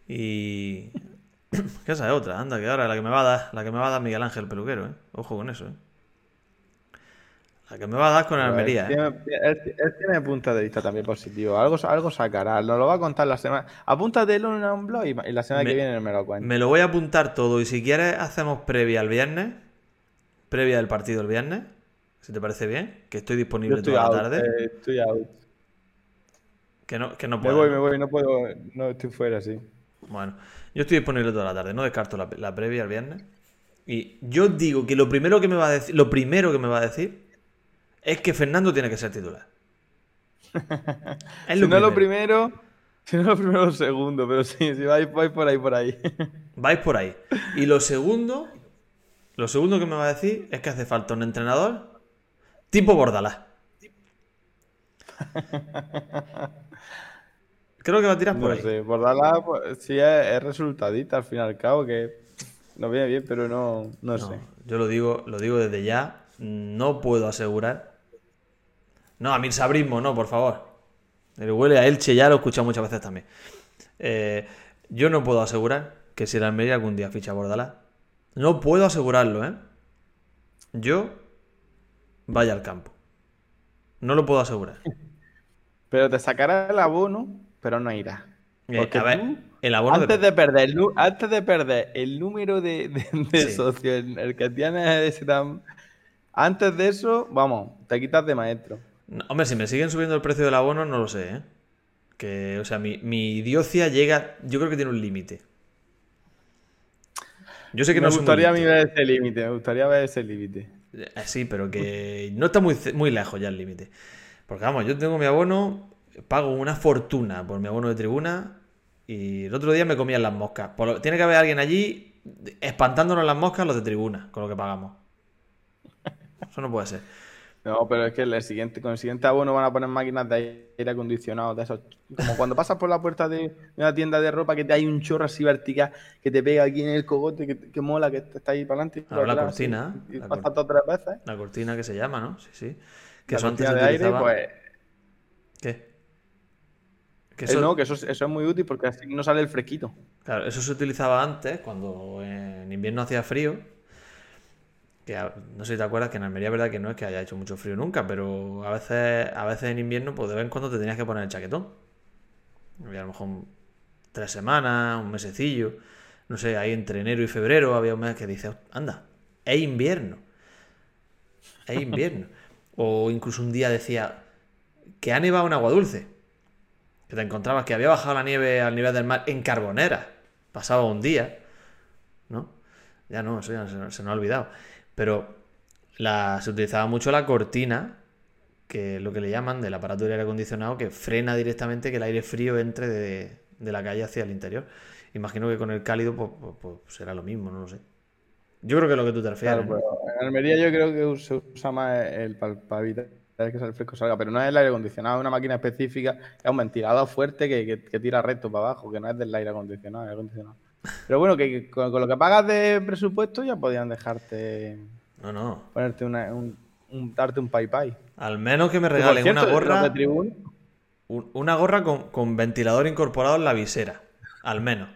y que esa es otra, anda, que ahora la que me va a dar, la que me va a dar Miguel Ángel peluquero, ¿eh? Ojo con eso, ¿eh? Que me va a dar con Almería. Él, tiene, punto de vista también positivo. Algo, algo sacará. Nos lo va a contar la semana. Apúntatelo en un blog y, la semana que viene me lo cuenta. Me lo voy a apuntar todo. Y si quieres, hacemos previa el viernes. Previa del partido el viernes. Si te parece bien. Que estoy disponible toda la tarde. Eh, estoy out. Que no, que no puedo. Me voy, me voy. No puedo. No estoy fuera, sí. Bueno, yo estoy disponible toda la tarde. No descarto la, la previa el viernes. Y yo digo que lo primero que me va a decir. Lo primero que me va a decir es que Fernando tiene que ser titular. es lo si no lo primero, Si no, primero o segundo, pero sí, si vais, vais por ahí, por ahí. Vais por ahí. Y lo segundo, lo segundo que me va a decir es que hace falta un entrenador tipo Bordalás. Creo que va a tirar por No ahí. sé, Bordalás pues, sí es, es resultadista al fin y al cabo, que nos viene bien, pero no, no, No, sé. yo lo digo, lo digo desde ya. No puedo asegurar. No, a mí el sabrismo, no, por favor. El huele a Elche ya lo he escuchado muchas veces también. Eh, yo no puedo asegurar que si el Almería algún día ficha a Bordalás. No puedo asegurarlo, ¿eh? Yo vaya al campo. No lo puedo asegurar. Pero te sacará el abono, pero no irás. Eh, Porque a ver, tú, el abono antes, de perder, el antes de perder el número de, de, de Sí. socios, el que tienes Antes de eso, vamos, te quitas de maestro. No, hombre, si me siguen subiendo el precio del abono, no lo sé, ¿eh? Que, o sea, mi, mi idiocia llega. Yo creo que tiene un límite. Yo sé que me no muy gustaría a mí ver ese límite, me gustaría ver ese límite. Eh, Sí, pero que no está muy, muy lejos ya el límite. Porque vamos, yo tengo mi abono, pago una fortuna por mi abono de tribuna y el otro día me comían las moscas. Por tiene que haber alguien allí espantándonos las moscas los de tribuna, con lo que pagamos. Eso no puede ser. No, pero es que el siguiente, con el siguiente abono van a poner máquinas de aire acondicionado, de esos. Como cuando pasas por la puerta de una tienda de ropa que te hay un chorro así vertical que te pega aquí en el cogote, que, que mola, que está ahí para adelante y Ah, para la cortina, así, Y, la pasa tres veces. La cortina que se llama, ¿no? Sí, sí. Que La eso antes de aire, pues. ¿Qué? Que eh, eso... no, que eso, es- eso es muy útil porque así no sale el fresquito. Claro, eso se utilizaba antes, cuando en invierno hacía frío. Que no sé si te acuerdas que en Almería verdad que no es que haya hecho mucho frío nunca, pero a veces, a veces en invierno, pues de vez en cuando te tenías que poner el chaquetón. Había a lo mejor tres semanas, un mesecillo. No sé, ahí entre enero y febrero había un mes que dices, anda, es invierno. Es invierno. o incluso un día decía que ha nevado en agua dulce. Que te encontrabas que había bajado la nieve al nivel del mar en Carbonera. Pasaba un día, ¿no? Ya no, eso ya se, se nos ha olvidado. Pero la, se utilizaba mucho la cortina, que es lo que le llaman del aparato de aire acondicionado, que frena directamente que el aire frío entre de, de la calle hacia el interior. Imagino que con el cálido pues, pues- pues será lo mismo, no lo sé. Yo creo que es lo que tú te refieres. Claro, ¿no? pero en Almería yo creo que se usa más el para evitar que el fresco salga, pero no es el aire acondicionado, es una máquina específica, es un ventilador fuerte que, que- que tira recto para abajo, que no es del aire acondicionado, aire acondicionado. Pero bueno, que, que con, con lo que pagas de presupuesto ya podían dejarte No, no. ponerte una, un, un- darte un pay pay. Al menos que me regalen cierto, una gorra. de tribuna, Un- Una gorra con, con ventilador incorporado en la visera. Al menos.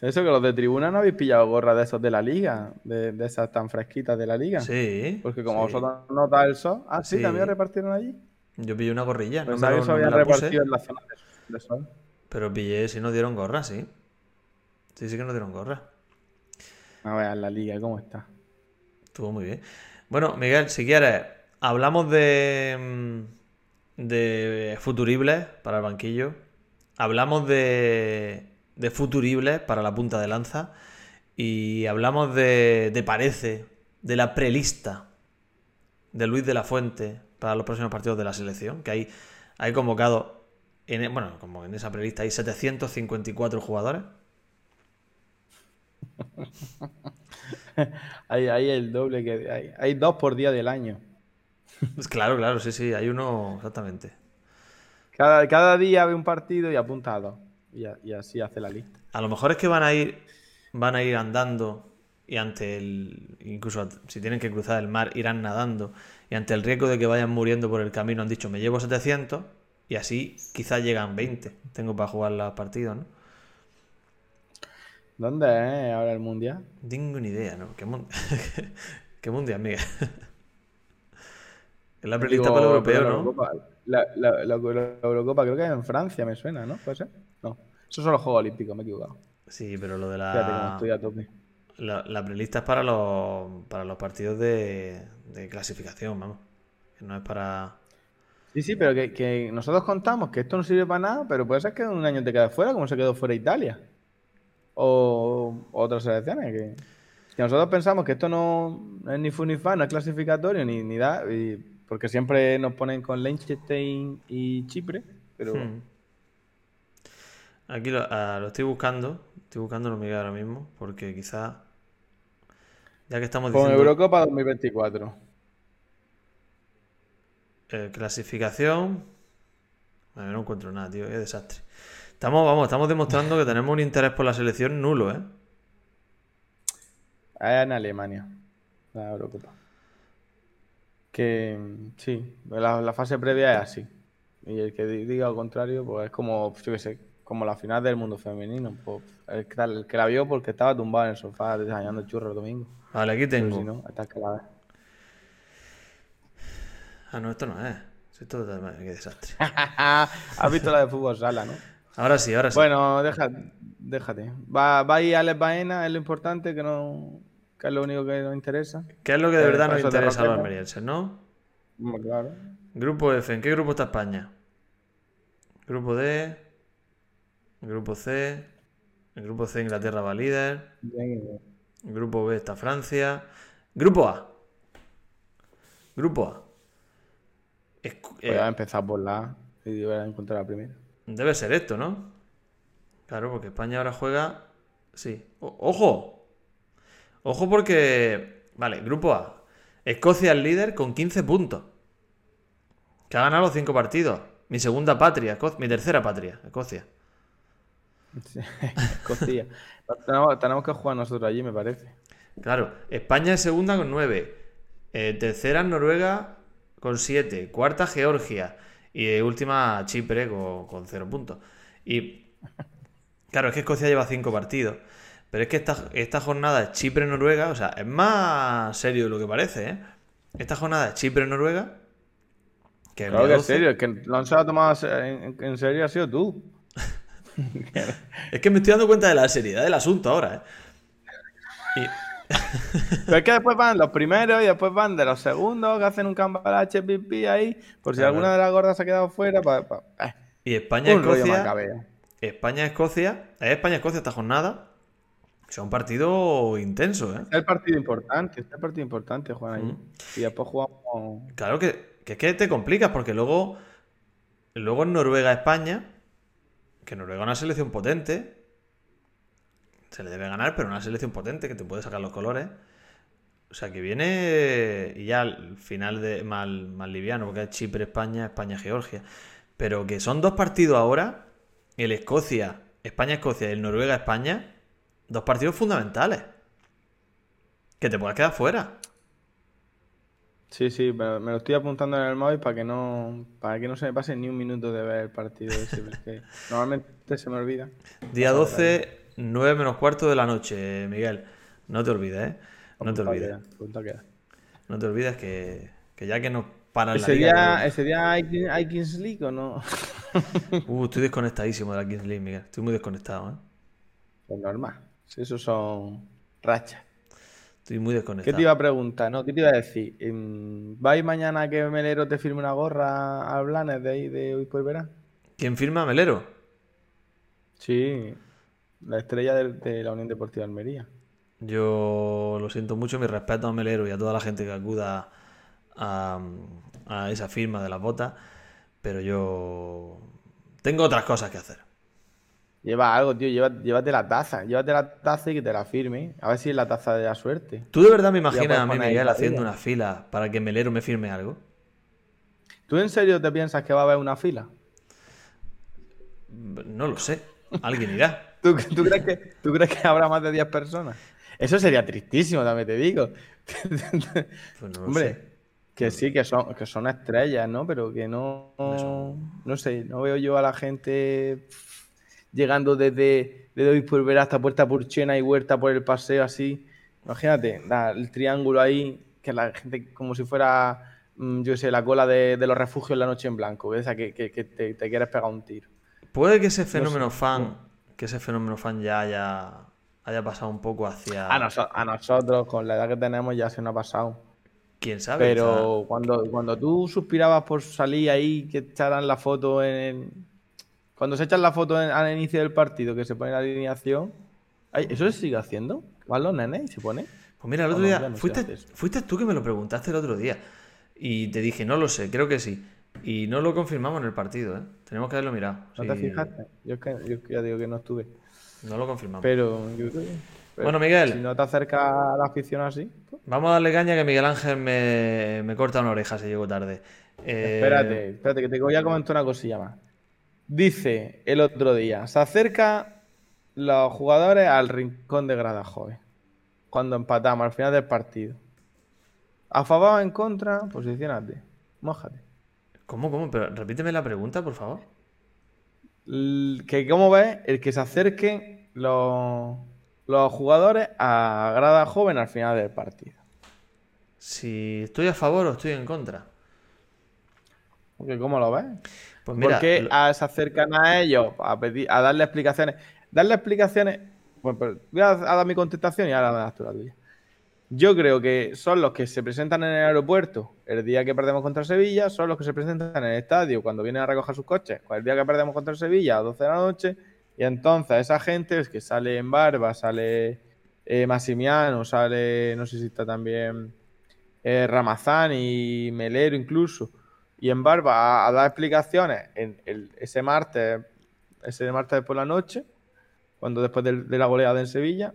Eso que los de tribuna no habéis pillado gorras de esos de la liga, de, de esas tan fresquitas de la liga. Sí. Porque como sí. vosotros no notáis el sol, ah, sí, Sí. también repartieron allí. Yo pillé una gorrilla. No me, eso no me puse, repartido en la zona de, de sol. pero pillé si nos dieron gorra, sí. Sí, sí que nos dieron gorra. A ver, la liga, ¿cómo está? Estuvo muy bien. Bueno, Miguel, si quieres, hablamos de, mm, de futuribles para el banquillo. Hablamos de, de futuribles para la punta de lanza. Y hablamos de, de parece, de la prelista de Luis de la Fuente para los próximos partidos de la selección. Que hay, hay convocado, en, bueno, como en esa prelista hay 754 jugadores. Hay, hay el doble que hay. Hay dos por día del año. Pues claro, claro, sí, sí, hay uno exactamente. Cada, cada día ve un partido y apunta a dos. Y, a- y así hace la lista. A lo mejor es que van a ir, van a ir andando y ante el, incluso si tienen que cruzar el mar, irán nadando y ante el riesgo de que vayan muriendo por el camino han dicho me llevo 700 y así quizás llegan 20. Tengo para jugar los partidos, ¿no? ¿Dónde es ahora el mundial? No tengo ni idea, ¿no? ¿Qué, mun- ¿Qué mundial, Miguel? Es la prelista para el europeo, la ¿no? Eurocopa, la, la- la- la Eurocopa creo que es en Francia, me suena, ¿no? ¿Puede ser? No. Esos son los Juegos Olímpicos, me he equivocado. Sí, pero lo de Fíjate cómo la, estoy a tope. la, la prelista es para los, para los partidos de, de clasificación, vamos. Que no es para... Sí, sí, pero que, que nosotros contamos que esto no sirve para nada, pero puede ser que un año te quedes fuera, como se quedó fuera Italia. O otras selecciones. Que, que nosotros pensamos que esto no, es ni fu ni fa, no es clasificatorio, ni, ni da. y- porque siempre nos ponen con Liechtenstein y Chipre, pero Hmm. Aquí lo, ah, lo estoy buscando. Estoy buscando Miguel ahora mismo. Porque quizá. Ya que estamos Con diciendo. Eurocopa 2024. eh, clasificación. Vale, no encuentro nada, tío. Qué desastre. Estamos, vamos, estamos demostrando que tenemos un interés por la selección nulo, ¿eh? Es en Alemania. La Eurocopa. Que mm, sí, la, la fase previa es así. Y el que di- diga lo contrario, pues es como, yo qué sé, como la final del mundo femenino. Pues, el, que, el que la vio porque estaba tumbado en el sofá desayunando churros el domingo. Vale, aquí tengo. si no, hasta que la. Ah, no, esto no es. Esto qué desastre. Has visto la de fútbol sala, ¿no? Ahora sí, ahora sí. Bueno, deja- déjate. Va, va a ir Alex Baena, es lo importante, que no que es lo único que nos interesa. ¿Qué es lo que de eh, verdad nos interesa a los almerienses, no? Claro. Grupo F. ¿En qué grupo está España? Grupo D. Grupo C. El grupo C Inglaterra va líder. El grupo B está Francia. Grupo A. Grupo A. Voy a empezar por la A y voy a encontrar la primera. Debe ser esto, ¿no? Claro, porque España ahora juega. Sí. O- ¡Ojo! Ojo porque. Vale, grupo A. Escocia es líder con 15 puntos. Que ha ganado los 5 partidos. Mi segunda patria, Esco- mi tercera patria, Escocia. Sí, Escocia. tenemos, tenemos que jugar nosotros allí, me parece. Claro, España es segunda con 9. tercera es Noruega con 7. Cuarta Georgia. Y última Chipre con, 0 puntos. Y claro, es que Escocia lleva 5 partidos. Pero es que esta, esta jornada es Chipre-Noruega. O sea, es más serio de lo que parece, ¿eh? Esta jornada es Chipre-Noruega. Que Claro que es 12. serio, el que lo ha tomado en, en serio ha sido tú. Es que me estoy dando cuenta de la seriedad del asunto ahora, ¿eh? Y, Pero es que después van los primeros y después van de los segundos que hacen un cambalache pipí ahí, por si Claro. alguna de las gordas se ha quedado fuera. pa- pa- eh, y. España-Escocia. Es España-Escocia esta jornada. O sea, un partido intenso, ¿eh? Es el partido importante, es el partido importante, Juan, allí. Mm. Y después jugamos. Claro que, que es que te complicas porque luego, luego en Noruega-España, que Noruega es una selección potente, se le debe ganar, pero una selección potente que te puede sacar los colores. O sea, que viene y ya al final de más, más liviano, porque es Chipre-España, España-Georgia. Pero que son dos partidos ahora, el Escocia, España-Escocia y el Noruega-España, dos partidos fundamentales. Que te puedas quedar fuera. Sí, sí, me, me lo estoy apuntando en el móvil para que no para que no se me pase ni un minuto de ver el partido ese, porque normalmente se me olvida. Día Vamos a ver 12, 9 menos cuarto de la noche, Miguel. No te olvides, ¿eh? No te olvides. No te olvides que, que ya que nos paran la Ese liga. día, ese día hay, hay Kings League o no? Uh, estoy desconectadísimo de la Kings League, Miguel. Estoy muy desconectado, ¿eh? Pues normal. Si Esos son rachas. Estoy muy ¿Qué desconectado. te iba a preguntar? ¿No? ¿Qué te iba a decir? Em, ¿Vais mañana a que Melero te firme una gorra al Blanes de ahí de hoy por verán? ¿Quién firma? ¿Melero? Sí, la estrella de, de la Unión Deportiva de Almería. Yo lo siento mucho, mi respeto a Melero y a toda la gente que acuda a, a esa firma de las botas, pero yo tengo otras cosas que hacer. Lleva algo, tío, lleva- llévate la taza, llévate la taza y que te la firme. A ver si es la taza de la suerte. ¿Tú de verdad me imaginas a mí, Miguel, haciendo una fila para que Melero me firme algo? ¿Tú en serio te piensas que va a haber una fila? No lo sé. Alguien irá. ¿Tú, tú crees, que, ¿Tú crees que habrá más de 10 personas? Eso sería tristísimo, también te digo. Pues no Hombre, sé. que sí, que son, que son estrellas, ¿no? Pero que no, no sé, no veo yo a la gente llegando desde, desde hoy por ver hasta Puerta Purchena y Huerta por el paseo así. Imagínate, el triángulo ahí, que la gente como si fuera, mm, yo sé, la cola de, de los refugios en la noche en blanco, esa que, que- que te, te quieres pegar un tiro. Puede que ese fenómeno fan, que ese fenómeno fan ya haya, haya pasado un poco hacia. A, noso- a nosotros, con la edad que tenemos, ya se nos ha pasado. ¿Quién sabe? Pero cuando, cuando tú suspirabas por salir ahí, que echaran la foto en el- Cuando se echan la foto en- al inicio del partido, que se pone la alineación... Ay, ¿Eso se sigue haciendo? ¿Van los nenes y se pone? Pues mira, el o otro no, día. no fuiste, fuiste tú que me lo preguntaste el otro día. Y te dije, no lo sé, creo que sí. Y no lo confirmamos en el partido, ¿eh? Tenemos que haberlo mirado. ¿No te fijaste? Yo, es que, yo ya digo que no estuve. No lo confirmamos. Pero, bueno, Miguel. Si no te acercas a la afición así. Pues. Vamos a darle caña que Miguel Ángel me, me corta una oreja si llego tarde. Eh, espérate, espérate, que te voy a comentar una cosilla más. Dice el otro día, se acerca los jugadores al rincón de grada joven. Cuando empatamos al final del partido. A favor o en contra, posicionate. Mójate. ¿Cómo, cómo? Pero repíteme la pregunta, por favor. que cómo ves el que se acerquen los, los jugadores a grada joven al final del partido. Si estoy a favor o estoy en contra. Porque ¿Cómo lo ves? Pues mira, ¿Por qué se acercan a ellos a, pedir, a darle explicaciones? Darle explicaciones. Pues, voy a, dar mi contestación y ahora me das tú la tuya. Yo creo que son los que se presentan en el aeropuerto el día que perdemos contra Sevilla, son los que se presentan en el estadio cuando vienen a recoger sus coches, el día que perdemos contra Sevilla a 12 de la noche, y entonces esa gente es que sale en Barba, sale eh, Massimiano, sale, no sé si está también eh, Ramazán y Melero incluso, y en Barba a, dar explicaciones en ese martes, ese martes por la noche, cuando después de, la goleada en Sevilla,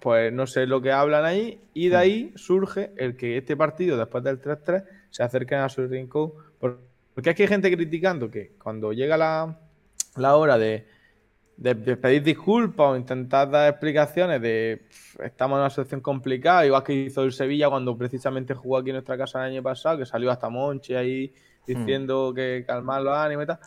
pues no sé lo que hablan ahí, y de ahí surge el que este partido, después del 3-3, se acerquen a su rincón. Porque es que hay gente criticando que cuando llega la, hora de, pedir disculpas o intentar dar explicaciones de estamos en una situación complicada, igual que hizo el Sevilla cuando precisamente jugó aquí en nuestra casa el año pasado, que salió hasta Monchi ahí diciendo que calmar los ánimos y tal.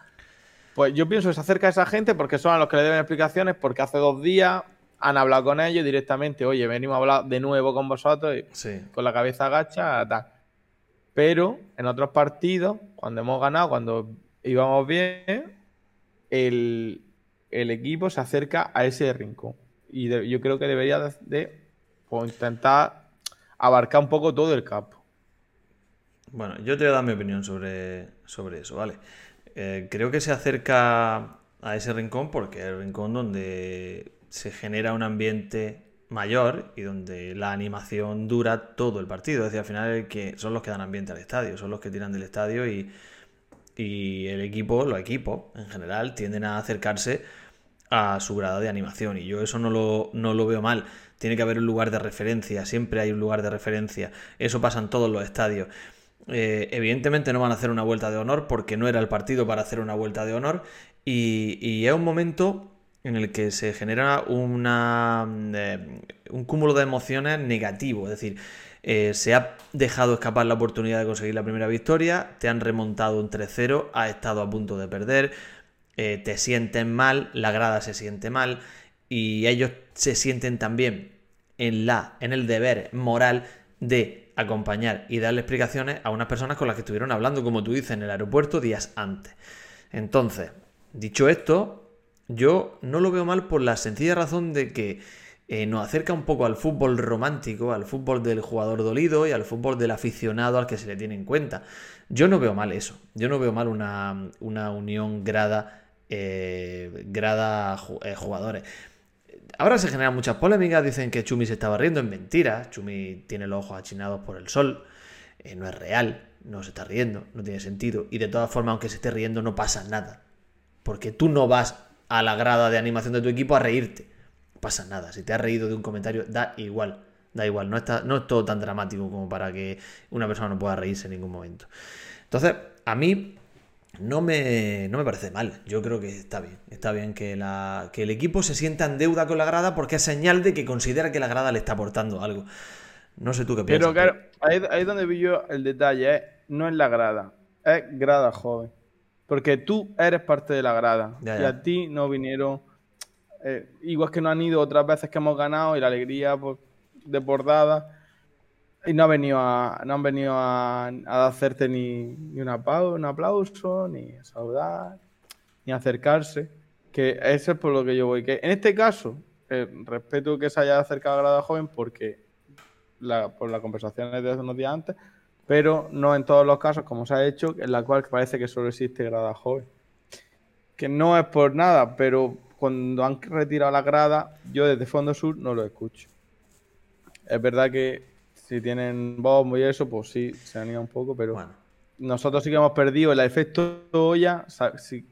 Pues yo pienso que se acerca a esa gente porque son a los que le deben explicaciones, porque hace dos días han hablado con ellos directamente, oye, venimos a hablar de nuevo con vosotros, y con la cabeza agacha, tal. Pero en otros partidos, cuando hemos ganado, cuando íbamos bien, el, equipo se acerca a ese rincón. Y yo creo que debería de, pues, intentar abarcar un poco todo el campo. Bueno, yo te voy a dar mi opinión sobre, sobre eso, ¿vale? Eh, creo que se acerca a ese rincón porque es el rincón donde se genera un ambiente mayor y donde la animación dura todo el partido. Es decir, al final que son los que dan ambiente al estadio, son los que tiran del estadio y, y el equipo, los equipos en general, tienden a acercarse a su grado de animación. Y yo eso no lo, no lo veo mal. Tiene que haber un lugar de referencia, siempre hay un lugar de referencia. Eso pasa en todos los estadios. Eh, evidentemente no van a hacer una vuelta de honor porque no era el partido para hacer una vuelta de honor y, es un momento en el que se genera una, eh, un cúmulo de emociones negativo, es decir, eh, se ha dejado escapar la oportunidad de conseguir la primera victoria, te han remontado un 3-0, has estado a punto de perder, te sienten mal, la grada se siente mal y ellos se sienten también en la en el deber moral de acompañar y darle explicaciones a unas personas con las que estuvieron hablando, como tú dices, en el aeropuerto días antes. Entonces, dicho esto, yo no lo veo mal por la sencilla razón de que eh, nos acerca un poco al fútbol romántico, al fútbol del jugador dolido y al fútbol del aficionado al que se le tiene en cuenta. Yo no veo mal eso, yo no veo mal una, unión grada, eh, grada eh, jugadores. Ahora se generan muchas polémicas, dicen que Chumi se estaba riendo, es mentira, Chumi tiene los ojos achinados por el sol, no es real, no se está riendo, no tiene sentido, y de todas formas, aunque se esté riendo, no pasa nada, porque tú no vas a la grada de animación de tu equipo a reírte, no pasa nada, si te has reído de un comentario, da igual, da igual, no, está, no es todo tan dramático como para que una persona no pueda reírse en ningún momento. Entonces, a mí no me, no me parece mal. Yo creo que está bien. Está bien que, la, que el equipo se sienta en deuda con la grada porque es señal de que considera que la grada le está aportando algo. No sé tú qué piensas. Pero claro, ahí, ahí es donde vi yo el detalle. ¿eh? No es la grada, es grada joven. Porque tú eres parte de la grada. Y a ti no vinieron. Eh, igual que no han ido otras veces que hemos ganado y la alegría pues, desbordada y no, ha venido a, no han venido a, hacerte ni, ni un, aplauso, un aplauso, ni a saludar, ni a acercarse. Que eso es por lo que yo voy. Que en este caso, eh, respeto que se haya acercado a Grada Joven porque por las conversaciones de hace unos días antes, pero no en todos los casos, como se ha hecho, en la cual parece que solo existe Grada Joven. Que no es por nada, pero cuando han retirado la grada, yo desde Fondo Sur no lo escucho. Es verdad que si tienen bombo y eso, pues sí, se anima un poco, pero. Bueno, nosotros sí que hemos perdido el efecto olla,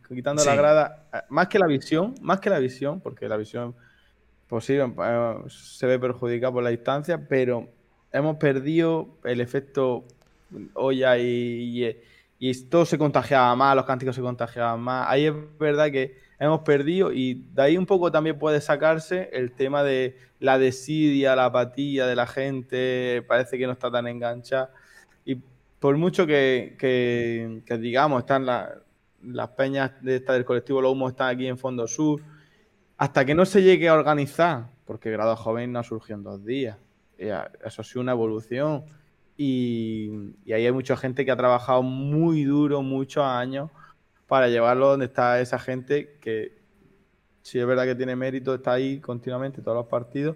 quitando la grada, eh, más que la visión, más que la visión, porque la visión pues sí, eh, se ve perjudicada por la distancia, pero hemos perdido el efecto olla y, y, todo se contagiaba más, los cánticos se contagiaban más. Ahí es verdad que hemos perdido y de ahí un poco también puede sacarse el tema de la desidia, la apatía de la gente, parece que no está tan enganchada. Y por mucho que, digamos, están las peñas de esta del colectivo Lo Humo están aquí en Fondo Sur, hasta que no se llegue a organizar, porque Grado Joven no surgió en dos días, eso ha sido una evolución. Y, ahí hay mucha gente que ha trabajado muy duro, muchos años, para llevarlo donde está esa gente que, si es verdad que tiene mérito, está ahí continuamente todos los partidos,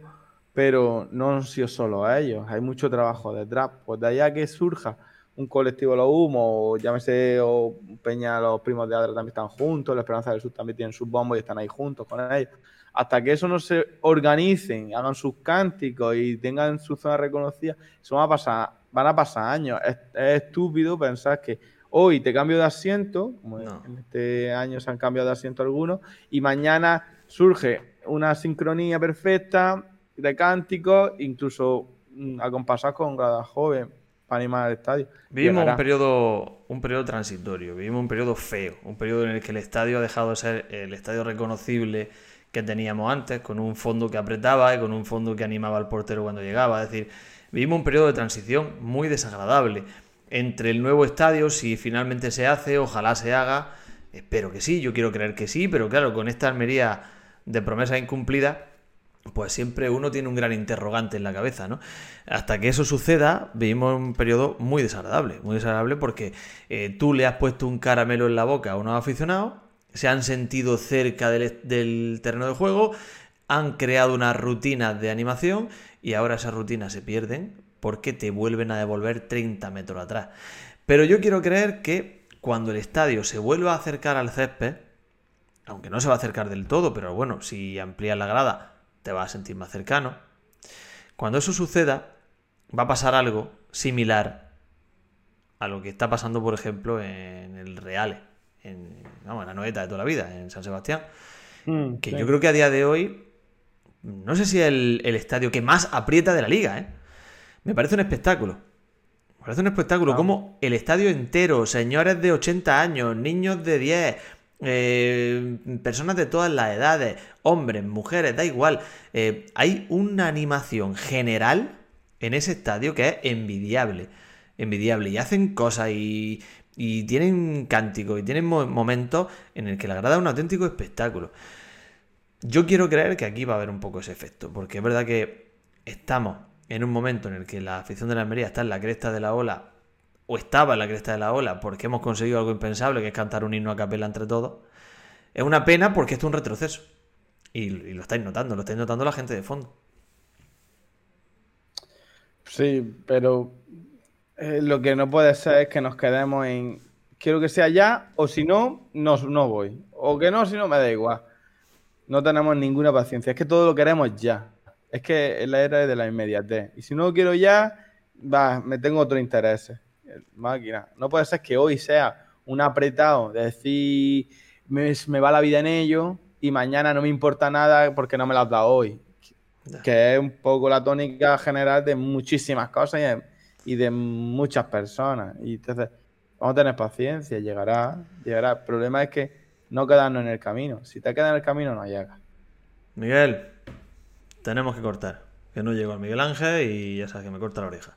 pero no han sido solo a ellos, hay mucho trabajo detrás. Pues de allá que surja un colectivo Los Humo, o llámese, o Peña, los primos de Adra también están juntos, la Esperanza del Sur también tienen sus bombos y están ahí juntos con ellos. Hasta que eso no se organicen, hagan sus cánticos y tengan su zona reconocida, eso va a pasar, van a pasar años. Es, estúpido pensar que hoy te cambio de asiento, como en este año se han cambiado de asiento algunos, y mañana surge una sincronía perfecta de cánticos, incluso mm, acompasados con grada joven para animar al estadio. Vivimos un periodo, un periodo transitorio, vivimos un periodo feo, un periodo en el que el estadio ha dejado de ser el estadio reconocible que teníamos antes, con un fondo que apretaba y con un fondo que animaba al portero cuando llegaba. Es decir, vivimos un periodo de transición muy desagradable entre el nuevo estadio, si finalmente se hace, ojalá se haga. Espero que sí, yo quiero creer que sí, pero claro, con esta Almería de promesa incumplida, pues siempre uno tiene un gran interrogante en la cabeza, ¿no? Hasta que eso suceda, vivimos un periodo muy desagradable, muy desagradable porque eh, tú le has puesto un caramelo en la boca a unos aficionados, se han sentido cerca del, del terreno de juego, han creado unas rutinas de animación y ahora esas rutinas se pierden porque te vuelven a devolver 30 metros atrás. Pero yo quiero creer que cuando el estadio se vuelva a acercar al césped, aunque no se va a acercar del todo, pero bueno, si amplías la grada te vas a sentir más cercano. Cuando eso suceda, va a pasar algo similar a lo que está pasando, por ejemplo, en el Reale, en, la noeta de toda la vida, en San Sebastián. Mm, que yo creo que a día de hoy, no sé si es el, el, estadio que más aprieta de la liga, ¿eh? Me parece un espectáculo. Me parece un espectáculo. Como el estadio entero, señores de 80 años, niños de 10, eh, personas de todas las edades, hombres, mujeres, da igual. Eh, hay una animación general en ese estadio que es envidiable. Envidiable. Y hacen cosas y, y tienen cánticos y tienen momentos en el que la grada es un auténtico espectáculo. Yo quiero creer que aquí va a haber un poco ese efecto, porque es verdad que estamos en un momento en el que la afición de la Almería está en la cresta de la ola, o estaba en la cresta de la ola, porque hemos conseguido algo impensable, que es cantar un himno a capela entre todos, es una pena porque esto es un retroceso. Y, lo estáis notando, lo estáis notando la gente de fondo. Sí, pero eh, lo que no puede ser es que nos quedemos en quiero que sea ya, o si no, no, no voy. O que no, si no, me da igual. No tenemos ninguna paciencia, es que todo lo queremos ya. Es que es la era de la inmediatez. Y si no lo quiero ya, va, me tengo otro interés. Máquina. No puede ser que hoy sea un apretado de decir me, va la vida en ello y mañana no me importa nada porque no me lo has dado hoy. Que es un poco la tónica general de muchísimas cosas y de, muchas personas. Y entonces, vamos a tener paciencia, llegará, llegará. El problema es que no quedarnos en el camino. Si te quedas en el camino, no llega. Miguel, tenemos que cortar. Que no llego al Miguel Ángel y ya sabes que me corta la oreja.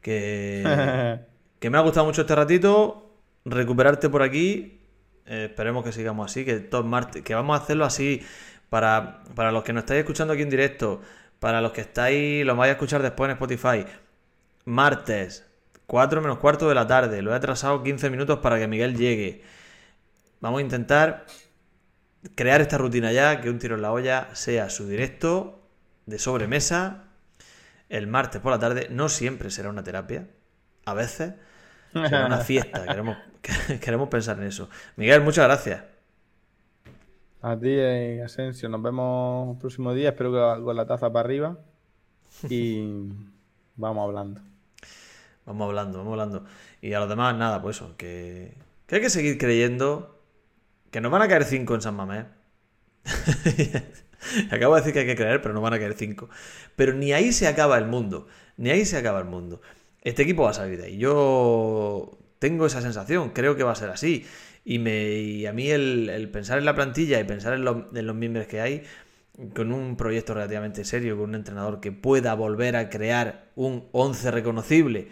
Que, que me ha gustado mucho este ratito. Recuperarte por aquí. Eh, esperemos que sigamos así. Que, todos martes, que vamos a hacerlo así. Para, para los que nos estáis escuchando aquí en directo. Para los que estáis, lo vais a escuchar después en Spotify. Martes, 4 menos cuarto de la tarde. Lo he atrasado 15 minutos para que Miguel llegue. Vamos a intentar crear esta rutina ya, que un tiro en la olla sea su directo de sobremesa el martes por la tarde. No siempre será una terapia, a veces será una fiesta. queremos, queremos pensar en eso. Miguel, muchas gracias. A ti, eh, Asensio. Nos vemos el próximo día. Espero que con la taza para arriba. Y vamos hablando. vamos hablando, vamos hablando. Y a los demás, nada, pues eso, que, que hay que seguir creyendo que van a caer 5 en San Mamés. Acabo de decir que hay que creer, pero no van a caer 5. Pero ni ahí se acaba el mundo. Ni ahí se acaba el mundo. Este equipo va a salir de ahí. Yo tengo esa sensación, creo que va a ser así. Y, a mí el, pensar en la plantilla y pensar en, en los miembros que hay, con un proyecto relativamente serio, con un entrenador que pueda volver a crear un 11 reconocible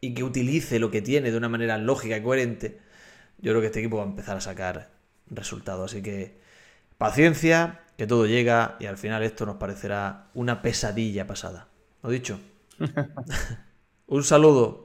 y que utilice lo que tiene de una manera lógica y coherente, yo creo que este equipo va a empezar a sacar resultados. Así que paciencia, que todo llega y al final esto nos parecerá una pesadilla pasada. ¿Lo dicho? un saludo